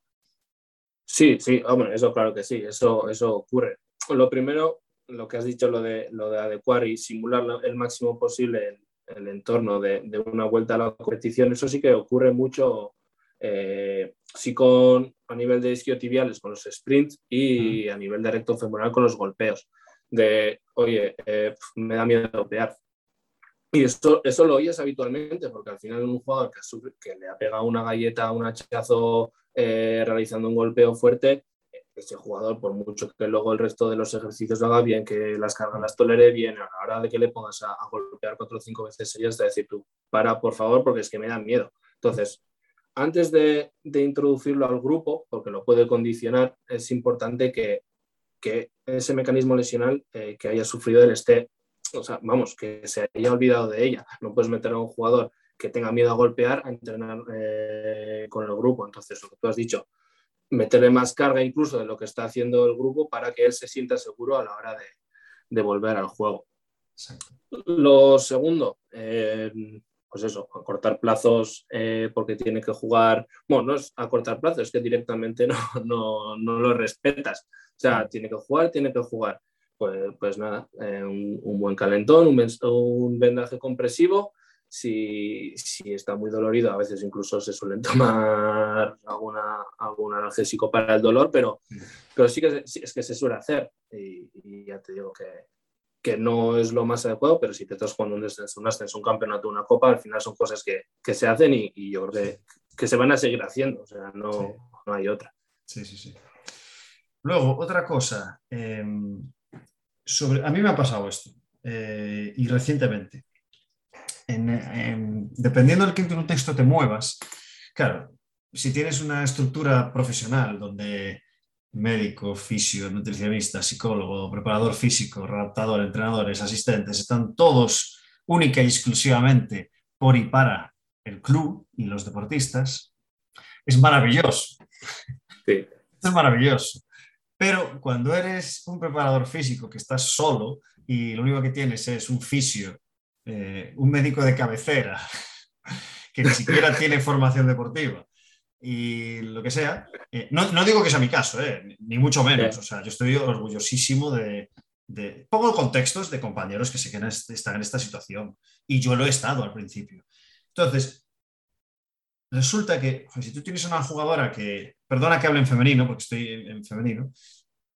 Sí, sí, hombre, eso claro que sí, eso, eso ocurre. Lo primero, lo que has dicho, lo de, lo de adecuar y simular el máximo posible el, entorno de, una vuelta a la competición, eso sí que ocurre mucho, eh, sí con a nivel de isquiotibiales con los sprints y a nivel de recto femoral con los golpeos de, oye, eh, me da miedo golpear. Y eso, eso lo oyes habitualmente, porque al final un jugador que, que le ha pegado una galleta, un hachazo eh, realizando un golpeo fuerte, ese jugador, por mucho que luego el resto de los ejercicios lo haga bien, que las cargas las tolere bien, a la hora de que le pongas a, golpear cuatro o cinco veces seguidas, te decir tú, para por favor, porque es que me da miedo. Entonces, antes de, de, introducirlo al grupo, porque lo puede condicionar, es importante que que ese mecanismo lesional eh, que haya sufrido él esté, o sea, vamos, que se haya olvidado de ella. No puedes meter a un jugador que tenga miedo a golpear a entrenar eh, con el grupo. Entonces, lo que tú has dicho, meterle más carga incluso de lo que está haciendo el grupo para que él se sienta seguro a la hora de, volver al juego. Lo segundo, eh, pues eso, acortar plazos eh, porque tiene que jugar, bueno, no es acortar plazos, es que directamente no, no, no lo respetas. O sea, tiene que jugar, tiene que jugar. Pues, pues nada, eh, un, buen calentón, un, un vendaje compresivo. Si, si, está muy dolorido, a veces incluso se suelen tomar alguna, algún analgésico para el dolor, pero, pero sí que es que se suele hacer. y ya te digo que, que no es lo más adecuado, pero si te estás jugando un descenso, un ascenso, un campeonato, una copa, al final son cosas que, que se hacen y, y, yo creo que, que, se van a seguir haciendo, o sea, no, no hay otra. Sí, sí, sí. Luego, otra cosa, em, sobre, a mí me ha pasado esto, eh, y recientemente, en, dependiendo del qué contexto te muevas, claro, si tienes una estructura profesional donde médico, fisio, nutricionista, psicólogo, preparador físico, redactador, entrenadores, asistentes, están todos única y exclusivamente por y para el club y los deportistas, es maravilloso. Es maravilloso. Pero cuando eres un preparador físico que estás solo y lo único que tienes es un fisio, eh, un médico de cabecera, que ni siquiera tiene formación deportiva, y lo que sea. Eh, no, no, digo que sea mi caso, eh, ni mucho menos. O sea, yo estoy orgullosísimo de, de... Pongo contextos de compañeros que sé que están en esta situación. Y yo lo he estado al principio. Entonces, resulta que si tú tienes una jugadora que, perdona que hable en femenino, porque estoy en, femenino,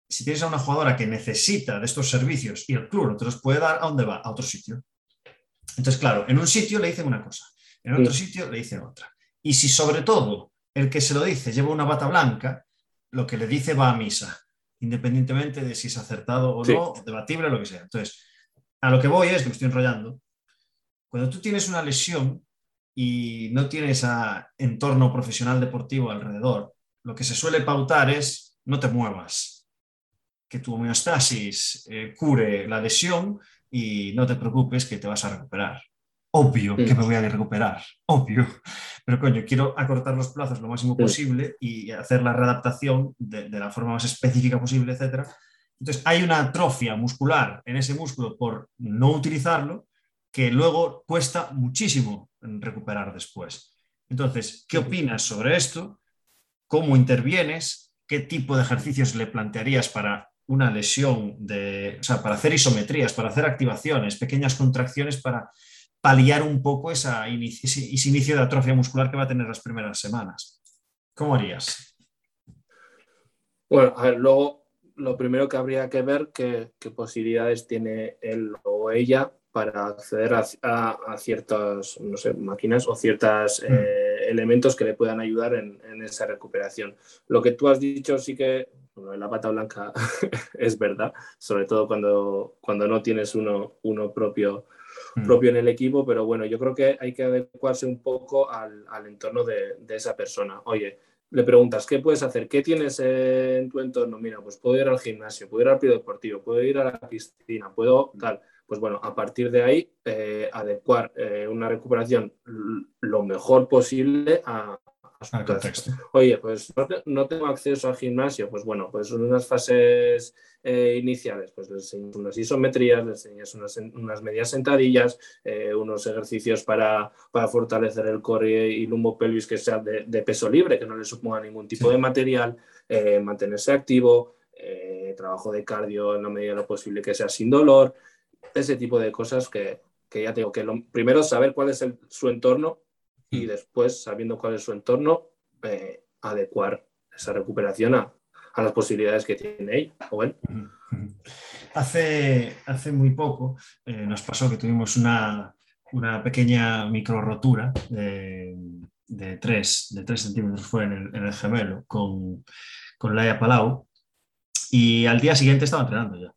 si tienes a una jugadora que necesita de estos servicios y el club no te los puede dar, ¿a dónde va? A otro sitio. Entonces, claro, en un sitio le dicen una cosa, en otro sitio le dicen otra. Y si sobre todo el que se lo dice lleva una bata blanca, lo que le dice va a misa, independientemente de si es acertado o no, debatible o lo que sea. Entonces, a lo que voy es, que me estoy enrollando, cuando tú tienes una lesión y no tienes a entorno profesional deportivo alrededor, lo que se suele pautar es no te muevas, que tu homeostasis eh, cure la lesión y no te preocupes que te vas a recuperar obvio que me voy a recuperar, obvio. Pero coño, quiero acortar los plazos lo máximo posible y hacer la readaptación de, la forma más específica posible, etc. Entonces, hay una atrofia muscular en ese músculo por no utilizarlo que luego cuesta muchísimo recuperar después. Entonces, ¿qué opinas sobre esto? ¿Cómo intervienes? ¿Qué tipo de ejercicios le plantearías para una lesión de, o sea, para hacer isometrías, para hacer activaciones, pequeñas contracciones para paliar un poco esa ese, inicio de atrofia muscular que va a tener las primeras semanas. ¿Cómo harías? Bueno, a ver, luego lo primero que habría que ver qué, qué posibilidades tiene él o ella para acceder a, ciertas no sé, máquinas o ciertos mm. eh, elementos que le puedan ayudar en, en, esa recuperación. Lo que tú has dicho sí que la pata blanca es verdad, sobre todo cuando, cuando no tienes uno, uno propio mm. propio en el equipo, pero bueno, yo creo que hay que adecuarse un poco al, entorno de, esa persona. Oye, le preguntas, ¿qué puedes hacer? ¿Qué tienes en tu entorno? Mira, pues puedo ir al gimnasio, puedo ir al deportivo, puedo ir a la piscina, puedo tal. Pues bueno, a partir de ahí, eh, adecuar eh, una recuperación lo mejor posible a, Oye, pues no, tengo acceso al gimnasio. Pues bueno, pues en unas fases eh, iniciales, pues les enseñas unas isometrías, les enseñas unas, medias sentadillas, eh, unos ejercicios para, fortalecer el core y lumbo pelvis que sea de, peso libre, que no le suponga ningún tipo de material, eh, mantenerse activo, trabajo de cardio en la medida de lo posible que sea sin dolor, ese tipo de cosas que, ya tengo que lo, primero saber cuál es su entorno y mm. después, sabiendo cuál es su entorno, eh, adecuar esa recuperación a, las posibilidades que tiene ella. Bueno. Hace, hace muy poco eh, nos pasó que tuvimos una, pequeña micro rotura de, de, 3, de centímetros fue en el, gemelo con, con Laia Palau y al día siguiente estaba entrenando ya.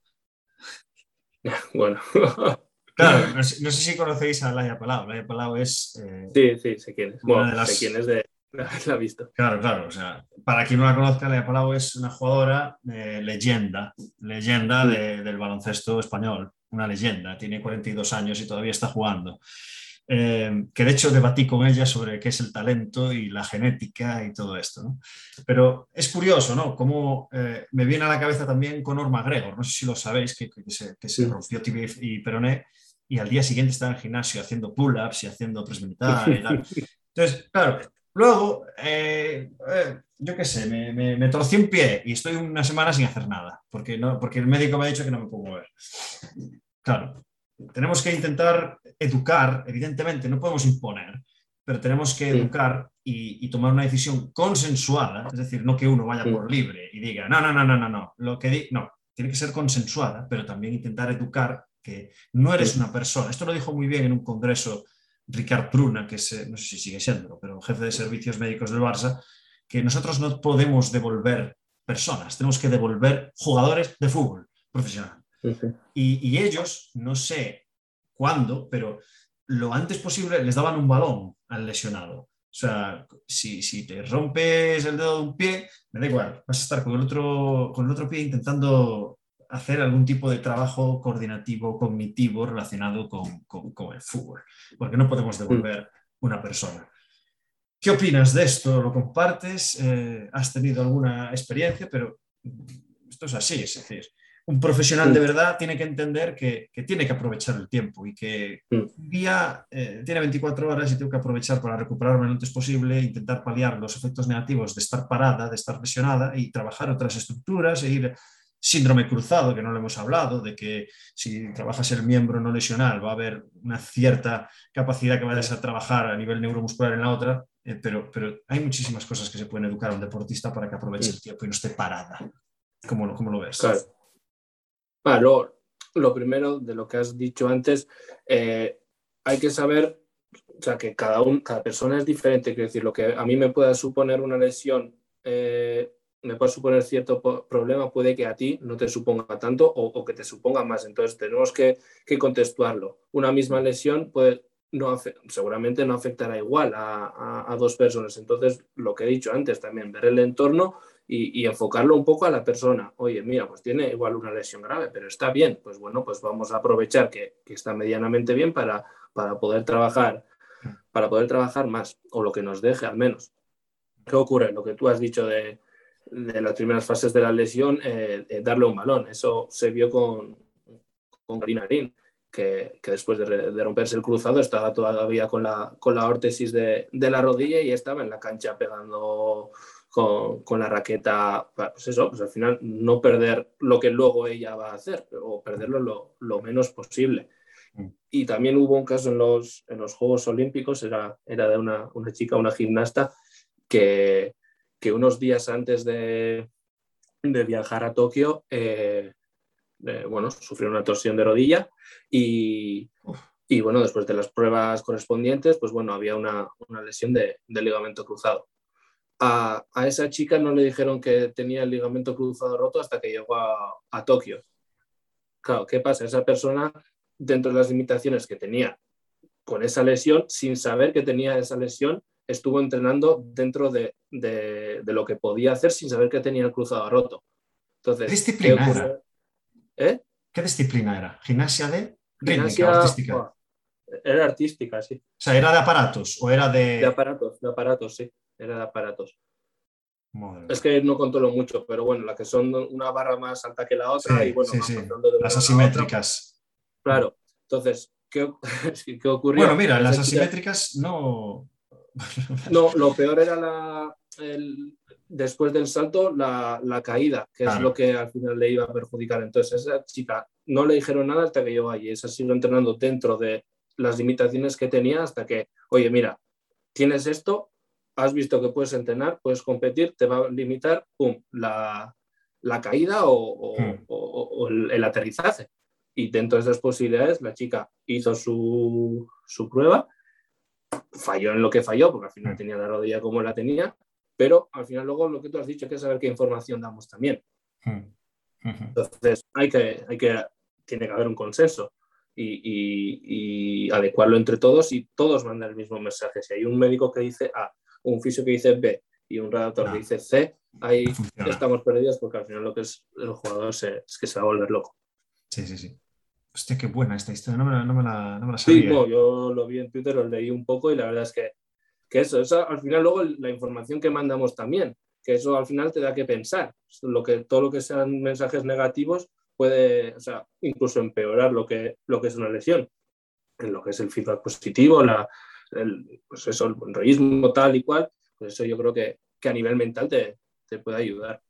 Bueno. Claro, no sé, si conocéis a Laia Palau. Laia Palau es. Eh, sí, sí, sé quién es. Bueno, sé quién es de. La visto. Claro, claro. O sea, para quien no la conozca, Laia Palau es una jugadora de leyenda, leyenda del baloncesto español. Una leyenda. Tiene 42 años y todavía está jugando. Eh, que de hecho debatí con ella sobre qué es el talento y la genética y todo esto. ¿no? Pero es curioso, ¿no? Cómo eh, me viene a la cabeza también con Norma Gregor, no sé si lo sabéis, que, se, que se rompió tibia y peroné y al día siguiente estaba en el gimnasio haciendo pull-ups y haciendo press militar y tal. Entonces, claro, luego, eh, eh, yo qué sé, me, me, torcí un pie y estoy una semana sin hacer nada, porque, no, porque el médico me ha dicho que no me puedo mover. Claro, tenemos que intentar educar, evidentemente, no podemos imponer, pero tenemos que educar y, tomar una decisión consensuada, es decir, no que uno vaya por libre y diga, no, no, no, no, no, no, lo que di no, tiene que ser consensuada, pero también intentar educar que no eres una persona. Esto lo dijo muy bien en un congreso Ricard Pruna, que es, no sé si sigue siendo, pero jefe de servicios médicos del Barça, que nosotros no podemos devolver personas, tenemos que devolver jugadores de fútbol profesional. Y, ellos, no sé cuándo, pero lo antes posible les daban un balón al lesionado. O sea, si, si, te rompes el dedo de un pie, me da igual, vas a estar con el otro, con el otro pie intentando hacer algún tipo de trabajo coordinativo, cognitivo relacionado con, el fútbol, porque no podemos devolver una persona. ¿Qué opinas de esto? ¿Lo compartes? Eh, ¿Has tenido alguna experiencia? Pero esto es así, es decir, un profesional de verdad tiene que entender que, tiene que aprovechar el tiempo y que un día eh, tiene 24 horas y tengo que aprovechar para recuperarme lo antes posible, intentar paliar los efectos negativos de estar parada, de estar lesionada y trabajar otras estructuras e ir síndrome cruzado, que no lo hemos hablado, de que si trabajas el miembro no lesional va a haber una cierta capacidad que vayas a trabajar a nivel neuromuscular en la otra, eh, pero, pero hay muchísimas cosas que se pueden educar a un deportista para que aproveche el tiempo y no esté parada. ¿Cómo lo, cómo lo ves? Claro. lo, primero de lo que has dicho antes, eh, hay que saber o sea, que cada, un, cada persona es diferente. Quiero decir, lo que a mí me pueda suponer una lesión eh, me puede suponer cierto problema, puede que a ti no te suponga tanto o, que te suponga más. Entonces tenemos que, que contextuarlo. Una misma lesión puede, no seguramente no afectará igual a, dos personas. Entonces, lo que he dicho antes también, ver el entorno y, enfocarlo un poco a la persona. Oye, mira, pues tiene igual una lesión grave, pero está bien. Pues bueno, pues vamos a aprovechar que, que está medianamente bien para, para poder trabajar para poder trabajar más o lo que nos deje al menos. ¿Qué ocurre? Lo que tú has dicho de, de las primeras fases de la lesión, eh, eh, darle un balón. Eso se vio con, con Karina que, después de, romperse el cruzado estaba todavía con la, con la órtesis de, la rodilla y estaba en la cancha pegando con, la raqueta, pues eso, pues al final no perder lo que luego ella va a hacer o perderlo lo, menos posible. Mm. Y también hubo un caso en los, en los Juegos Olímpicos, era, era de una, una chica, una gimnasta, que, que unos días antes de, viajar a Tokio, eh, eh, bueno, sufrió una torsión de rodilla y, bueno, después de las pruebas correspondientes, pues bueno, había una, lesión de, ligamento cruzado. A, esa chica no le dijeron que tenía el ligamento cruzado roto hasta que llegó a, Tokio. Claro, ¿qué pasa? Esa persona dentro de las limitaciones que tenía con esa lesión, sin saber que tenía esa lesión, estuvo entrenando dentro de, lo que podía hacer sin saber que tenía el cruzado roto. Entonces, ¿Qué disciplina era? ¿Eh? ¿Qué disciplina era? ¿Gimnasia de Gimnasia, artística? era artística, sí. O sea, ¿era de aparatos o era de...? De aparatos, de aparatos, sí. Era de aparatos. es que no controlo mucho, pero bueno, la que son una barra más alta que la otra y bueno, las asimétricas. claro, entonces, ¿qué, ¿qué ocurrió? Bueno, mira, las asimétricas no... no, lo peor era la, después del salto la, caída, que es lo que al final le iba a perjudicar. Entonces, esa chica no le dijeron nada hasta que llegó allí. Esa siguió entrenando dentro de las limitaciones que tenía hasta que, oye, mira, tienes esto, has visto que puedes entrenar, puedes competir, te va a limitar, pum, la, caída o, hmm. el, aterrizaje. Y dentro de esas posibilidades, la chica hizo su, su prueba, falló en lo que falló, porque al final tenía la rodilla como la tenía, pero al final luego lo que tú has dicho, que es saber qué información damos también. Hmm. Entonces, hay que, hay que, tiene que haber un consenso y, adecuarlo entre todos y todos mandan el mismo mensaje. Si hay un médico que dice A, un fisio que dice B y un redactor que dice C, ahí estamos perdidos porque al final lo que es el jugador es que se va a volver loco. Sí, sí, sí. Hostia, qué buena esta historia, no me la, no me la, no me la sabía. Sí, yo lo vi en Twitter, lo leí un poco y la verdad es que, que eso, eso, al final luego la información que mandamos también, que eso al final te da que pensar. Lo que, todo lo que sean mensajes negativos puede, o sea, incluso empeorar lo que, lo que es una lesión, en lo que es el feedback positivo, la, el, pues eso, el reísmo tal y cual, pues eso yo creo que, que a nivel mental te, te, puede ayudar.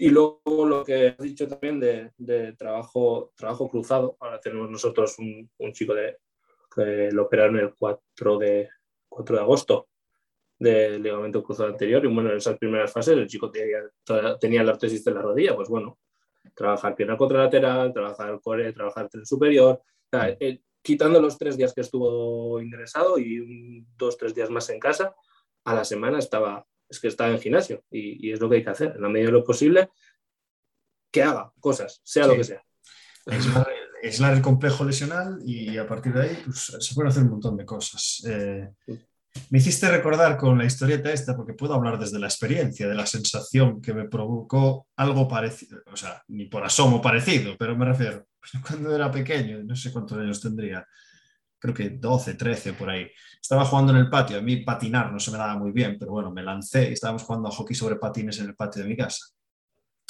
Y luego lo que has dicho también de, trabajo, trabajo cruzado, ahora tenemos nosotros un, un chico de, que lo operaron el 4 de, 4 de agosto del ligamento cruzado anterior. Y bueno, en esas primeras fases el chico tenía, tenía la artesis de la rodilla, pues bueno, trabajar pierna contralateral, trabajar core, trabajar tren superior, eh, quitando los tres días que estuvo ingresado y dos, tres días más en casa, a la semana estaba, es que estaba en gimnasio y, es lo que hay que hacer, en la medida de lo posible, que haga cosas, sea lo que sea. Es la, del complejo lesional y a partir de ahí pues, se pueden hacer un montón de cosas. Eh, me hiciste recordar con la historieta esta, porque puedo hablar desde la experiencia, de la sensación que me provocó algo parecido, o sea, ni por asomo parecido, pero me refiero, cuando era pequeño, no sé cuántos años tendría, creo que 12, 13 por ahí, estaba jugando en el patio, a mí patinar no se me daba muy bien, pero bueno, me lancé y estábamos jugando a hockey sobre patines en el patio de mi casa.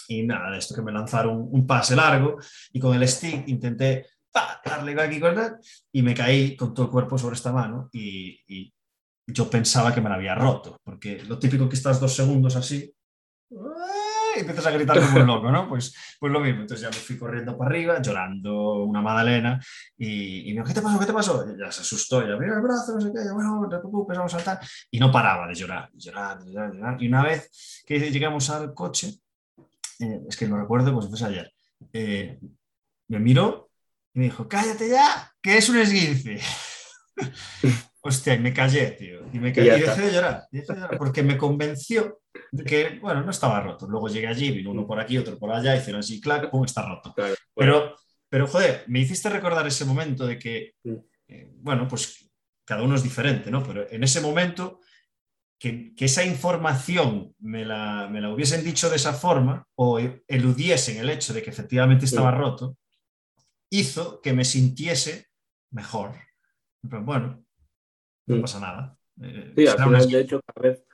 Y nada, esto que me lanzaron un pase largo y con el stick intenté darle aquí con y me caí con todo el cuerpo sobre esta mano y yo pensaba que me la había roto, porque lo típico que estás dos segundos así, y empiezas a gritar como un loco, ¿no? Pues, pues lo mismo, entonces ya me fui corriendo para arriba, llorando una magdalena, y, me dijo, ¿qué te pasó? ¿Qué te pasó? Y ya se asustó, ya mira el brazo, no sé qué, bueno, no te preocupes, vamos a saltar, y no paraba de llorar, llorar, llorar, llorar. Y una vez que llegamos al coche, eh, es que lo recuerdo pues fue ayer, eh, me miró y me dijo, cállate ya, que es un esguince. Hostia, y me callé, tío. Y me callé y, dejé, de llorar, porque me convenció de que, bueno, no estaba roto. Luego llegué allí, vino uno por aquí, otro por allá, hicieron así, claro, pum, está roto. pero, pero, joder, me hiciste recordar ese momento de que, eh, bueno, pues cada uno es diferente, ¿no? Pero en ese momento, que, que esa información me la, me la, hubiesen dicho de esa forma o eludiesen el hecho de que efectivamente estaba roto, hizo que me sintiese mejor. Bueno, no mm. pasa nada. Eh, sí, al final, de hecho, cada vez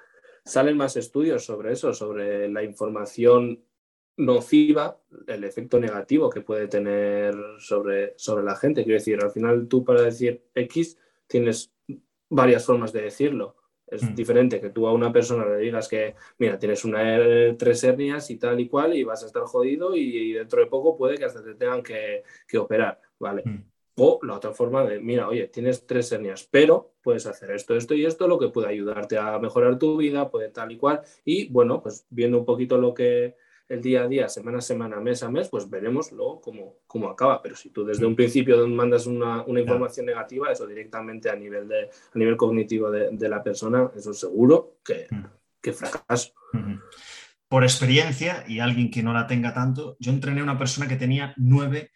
salen más estudios sobre eso, sobre la información nociva, el efecto negativo que puede tener sobre, sobre la gente. Quiero decir, al final tú para decir X tienes varias formas de decirlo. Es mm. diferente que tú a una persona le digas que, mira, tienes una tres hernias y tal y cual y vas a estar jodido y, dentro de poco puede que hasta te tengan que, que operar, ¿vale? Mm. O la otra forma de, mira, oye, tienes tres hernias, pero puedes hacer esto, esto y esto, lo que puede ayudarte a mejorar tu vida, puede tal y cual. Y bueno, pues viendo un poquito lo que el día a día, semana a semana, mes a mes, pues veremos luego cómo, cómo acaba. Pero si tú desde un principio mandas una, información negativa, eso directamente a nivel, de, a nivel cognitivo de, la persona, eso seguro que, mm. que fracaso. Por experiencia y alguien que no la tenga tanto, yo entrené a una persona que tenía nueve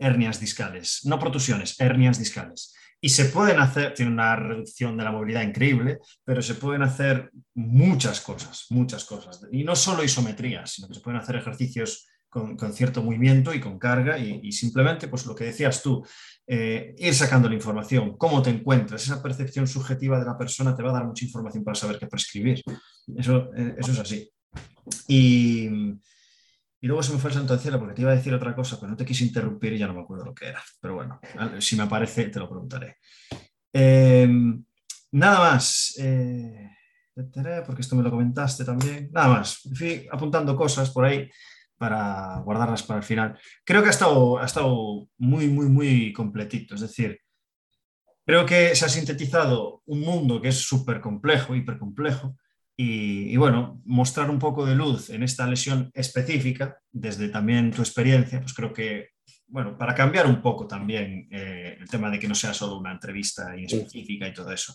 hernias discales, no protusiones, hernias discales. Y se pueden hacer, tiene una reducción de la movilidad increíble, pero se pueden hacer muchas cosas, muchas cosas. Y no solo isometrías, sino que se pueden hacer ejercicios con, cierto movimiento y con carga y, simplemente, pues lo que decías tú, eh, ir sacando la información, cómo te encuentras, esa percepción subjetiva de la persona te va a dar mucha información para saber qué prescribir. Eso, eh, eso es así. Y, y luego se me fue el santo al cielo porque te iba a decir otra cosa, pero no te quise interrumpir y ya no me acuerdo lo que era. Pero bueno, si me aparece, te lo preguntaré. Em, nada más. Eh, porque esto me lo comentaste también. Nada más. Fui apuntando cosas por ahí para guardarlas para el final. Creo que ha estado, ha estado muy, muy, muy completito. Es decir, creo que se ha sintetizado un mundo que es súper complejo, hiper complejo, y, bueno, mostrar un poco de luz en esta lesión específica, desde también tu experiencia, pues creo que, bueno, para cambiar un poco también eh, el tema de que no sea solo una entrevista específica y todo eso.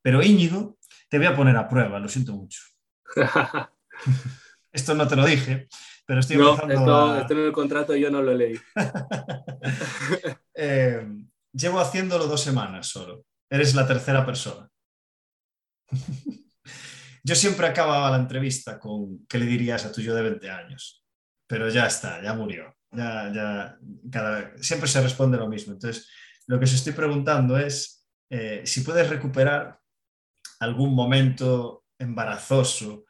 Pero Íñigo, te voy a poner a prueba, lo siento mucho. Esto no te lo dije, pero estoy no, esto, esto, en el contrato yo no lo leí. eh, llevo haciéndolo dos semanas solo. Eres la tercera persona. Yo siempre acababa la entrevista con qué le dirías a tu yo de 20 años, pero ya está, ya murió. Ya, ya, cada, siempre se responde lo mismo. Entonces, lo que os estoy preguntando es eh, si puedes recuperar algún momento embarazoso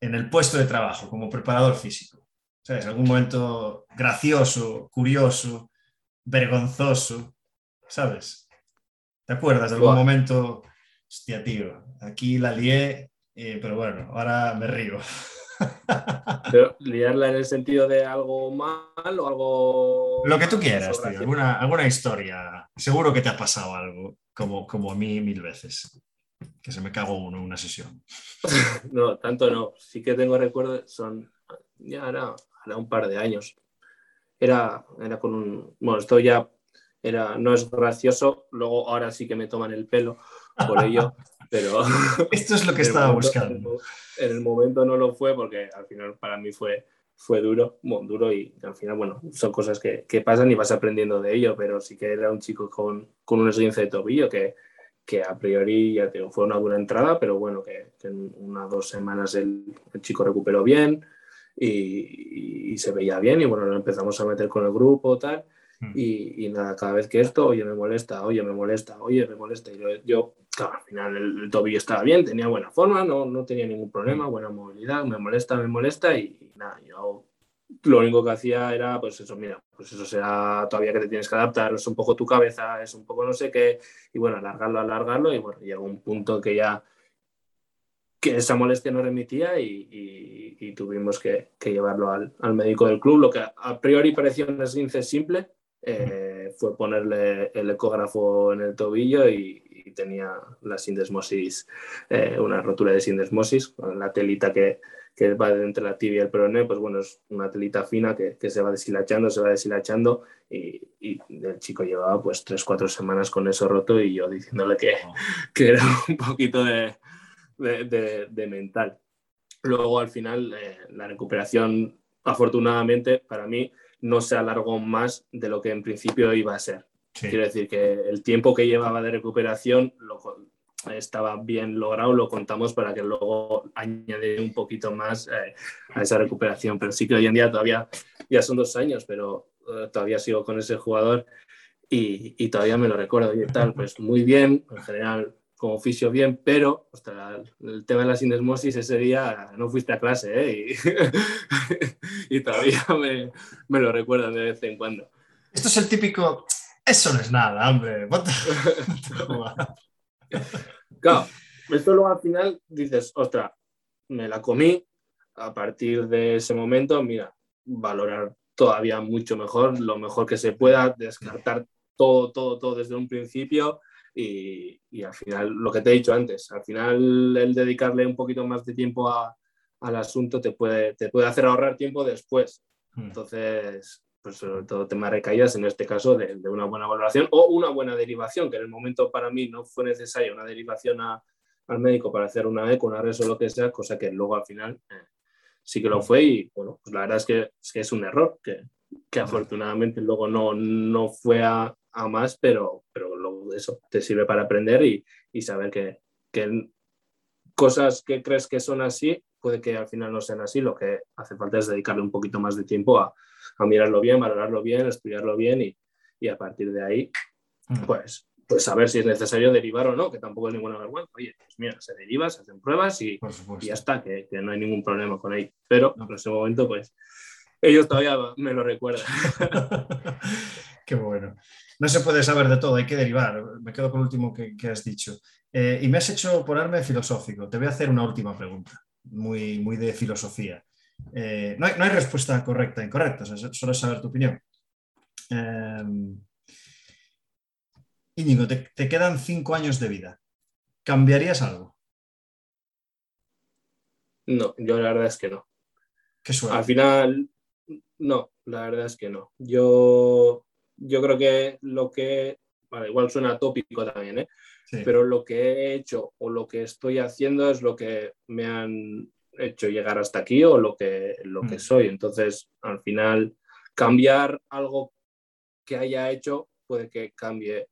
en el puesto de trabajo como preparador físico. ¿Sabes? Algún momento gracioso, curioso, vergonzoso, ¿sabes? ¿Te acuerdas de algún momento? Hostia, tío, aquí la lié eh, pero bueno, ahora me río. Pero liarla en el sentido de algo mal o algo. Lo que tú quieras, tío. Alguna, alguna historia. Seguro que te ha pasado algo, como, como a mí mil veces. Que se me cagó uno en una sesión. no, tanto no. Sí que tengo recuerdos, son. Ya era, un par de años. Era, era con un. Bueno, esto ya era, no es gracioso. Luego, ahora sí que me toman el pelo por ello. Pero esto es lo que estaba buscando. En el momento no lo fue porque al final para mí fue, fue duro, bueno, duro y al final, bueno, son cosas que, que, pasan y vas aprendiendo de ello, pero sí que era un chico con, con un esguince de tobillo que, que a priori ya te fue una buena entrada, pero bueno, que, en unas dos semanas el, el chico recuperó bien y, y, se veía bien y bueno, lo empezamos a meter con el grupo tal. Mm. Y, y, nada, cada vez que esto, oye, me molesta, oye, me molesta, oye, me molesta. Y yo, yo claro, al final el, tobillo estaba bien, tenía buena forma, no, no tenía ningún problema, buena movilidad, me molesta, me molesta y, nada, yo lo único que hacía era, pues eso, mira, pues eso será todavía que te tienes que adaptar, es un poco tu cabeza, es un poco no sé qué, y bueno, alargarlo, alargarlo, y bueno, llegó un punto que ya que esa molestia no remitía y, y, tuvimos que, que llevarlo al, al, médico del club, lo que a priori parecía un esguince simple, eh, fue ponerle el ecógrafo en el tobillo y, tenía la sindesmosis, eh, una rotura de sindesmosis, con la telita que, que, va entre la tibia y el peroné, pues bueno, es una telita fina que, que se va deshilachando, se va deshilachando y, y, el chico llevaba pues tres, cuatro semanas con eso roto y yo diciéndole que, que era un poquito de, de, de, mental. Luego al final eh, la recuperación, afortunadamente para mí, no se alargó más de lo que en principio iba a ser. Quiero decir que el tiempo que llevaba de recuperación lo, estaba bien logrado, lo contamos para que luego añade un poquito más eh, a esa recuperación. Pero sí que hoy en día todavía, ya son dos años, pero eh, todavía sigo con ese jugador y, y, todavía me lo recuerdo y tal, pues muy bien, en general como oficio bien, pero el tema de la sinesmosis ese día no fuiste a clase ¿eh? y, todavía me, me, lo recuerdan de vez en cuando. Esto es el típico, eso no es nada, hombre. claro, esto luego al final dices, ostras, me la comí, a partir de ese momento, mira, valorar todavía mucho mejor, lo mejor que se pueda, descartar todo, todo, todo desde un principio y, y, al final, lo que te he dicho antes, al final el dedicarle un poquito más de tiempo a, al asunto te puede, te puede hacer ahorrar tiempo después. Hmm. Entonces, pues sobre todo tema de recaídas, en este caso de, de, una buena valoración o una buena derivación, que en el momento para mí no fue necesaria una derivación a, al médico para hacer una eco, una res o lo que sea, cosa que luego al final eh, sí que lo fue y bueno, pues la verdad es que, es que es un error, que que afortunadamente luego no, no fue a, más, pero, pero luego eso te sirve para aprender y, y saber que, que cosas que crees que son así, puede que al final no sean así. Lo que hace falta es dedicarle un poquito más de tiempo a, a mirarlo bien, valorarlo bien, estudiarlo bien y, y a partir de ahí, pues, pues saber si es necesario derivar o no, que tampoco es ninguna vergüenza. Oye, pues mira, se deriva, se hacen pruebas y, y ya está, que, que, no hay ningún problema con ello. Pero en ese momento, pues ellos todavía me lo recuerdan. Qué bueno. No se puede saber de todo, hay que derivar. Me quedo con lo último que, que has dicho. Eh, y me has hecho ponerme filosófico. Te voy a hacer una última pregunta, muy, muy de filosofía. Eh, no, hay, no, hay, respuesta correcta e incorrecta, solo es saber tu opinión. Eh, Íñigo, te, te, quedan cinco años de vida. ¿Cambiarías algo? No, yo la verdad es que no. Qué suerte. Al final, no, la verdad es que no. Yo, yo creo que lo que, vale, igual suena tópico también, ¿eh? sí. pero lo que he hecho o lo que estoy haciendo es lo que me han hecho llegar hasta aquí o lo que, lo que mm. soy. Entonces, al final, cambiar algo que haya hecho puede que cambie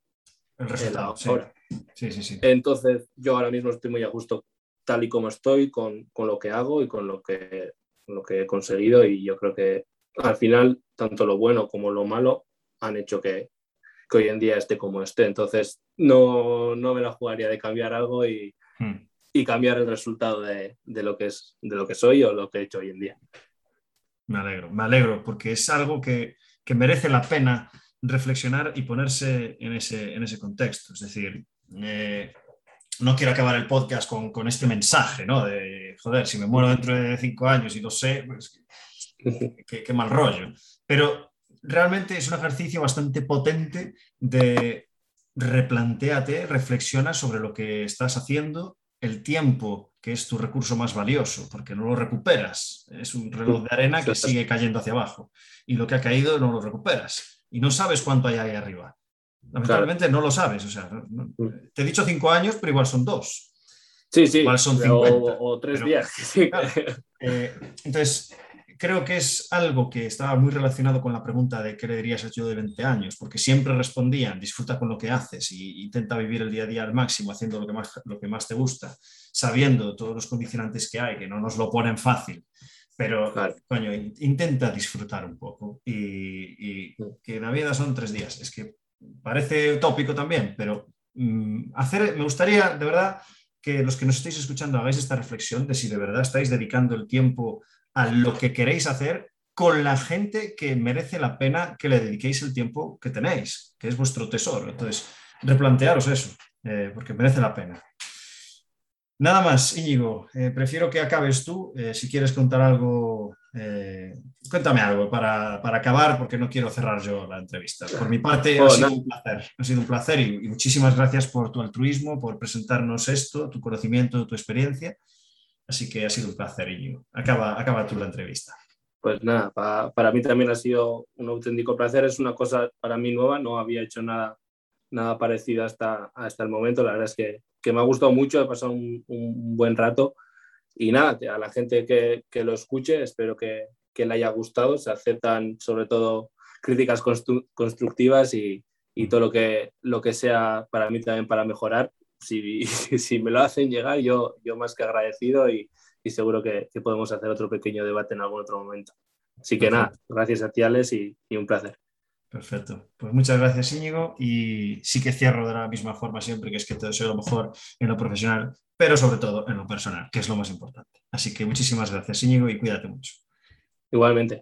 el resultado. ahora. Sí. Sí, sí, Entonces, yo ahora mismo estoy muy a gusto tal y como estoy con, con lo que hago y con lo que, lo que he conseguido y yo creo que al final tanto lo bueno como lo malo han hecho que, que hoy en día esté como esté. Entonces, no, no me la jugaría de cambiar algo y, hmm. y cambiar el resultado de, de, lo que es, de lo que soy o lo que he hecho hoy en día. Me alegro, me alegro, porque es algo que, que merece la pena reflexionar y ponerse en ese, en ese contexto. Es decir, eh, no quiero acabar el podcast con, con, este mensaje, ¿no? De, joder, si me muero dentro de cinco años y lo sé, pues, qué, qué mal rollo. Pero realmente es un ejercicio bastante potente de replanteate, reflexiona sobre lo que estás haciendo, el tiempo, que es tu recurso más valioso, porque no lo recuperas. Es un reloj de arena que sigue cayendo hacia abajo y lo que ha caído no lo recuperas y no sabes cuánto hay ahí arriba. Lamentablemente claro. no lo sabes. O sea, no, mm. te he dicho cinco años, pero igual son dos. Sí, sí. Igual son 50. O, o tres pero, días. Sí. Claro, eh, entonces, creo que es algo que estaba muy relacionado con la pregunta de qué le dirías a yo de 20 años, porque siempre respondían, disfruta con lo que haces y intenta vivir el día a día al máximo, haciendo lo que más, lo que más te gusta, sabiendo todos los condicionantes que hay, que no nos lo ponen fácil, pero claro. coño, intenta disfrutar un poco y, y, que la vida son tres días. Es que parece utópico también, pero mmm, hacer, me gustaría de verdad que los que nos estéis escuchando hagáis esta reflexión de si de verdad estáis dedicando el tiempo a lo que queréis hacer con la gente que merece la pena que le dediquéis el tiempo que tenéis, que es vuestro tesoro. Entonces, replantearos eso, eh, porque merece la pena. Nada más, Íñigo, eh, prefiero que acabes tú. Eh, si quieres contar algo, cuéntame algo para, para, acabar, porque no quiero cerrar yo la entrevista. Por mi parte, oh, ha, sido no. un placer, ha sido un placer y, y, muchísimas gracias por tu altruismo, por presentarnos esto, tu conocimiento, tu experiencia. Así que ha sido un placer, Íñigo. Acaba, acaba tú la entrevista. Pues nada, para, para mí también ha sido un auténtico placer. Es una cosa para mí nueva, no había hecho nada, nada parecido hasta, hasta el momento. La verdad es que, que me ha gustado mucho, he pasado un, un, buen rato. Y nada, a la gente que, que lo escuche, espero que, que, le haya gustado. Se aceptan sobre todo críticas constru constructivas y, y todo lo que, lo que sea para mí también para mejorar si, si, me lo hacen llegar, yo, yo más que agradecido y, y seguro que, que, podemos hacer otro pequeño debate en algún otro momento. Así que Perfecto. nada, gracias a ti, Alex, y, y, un placer. Perfecto. Pues muchas gracias, Íñigo. Y sí que cierro de la misma forma siempre, que es que te deseo lo mejor en lo profesional, pero sobre todo en lo personal, que es lo más importante. Así que muchísimas gracias, Íñigo, y cuídate mucho. Igualmente.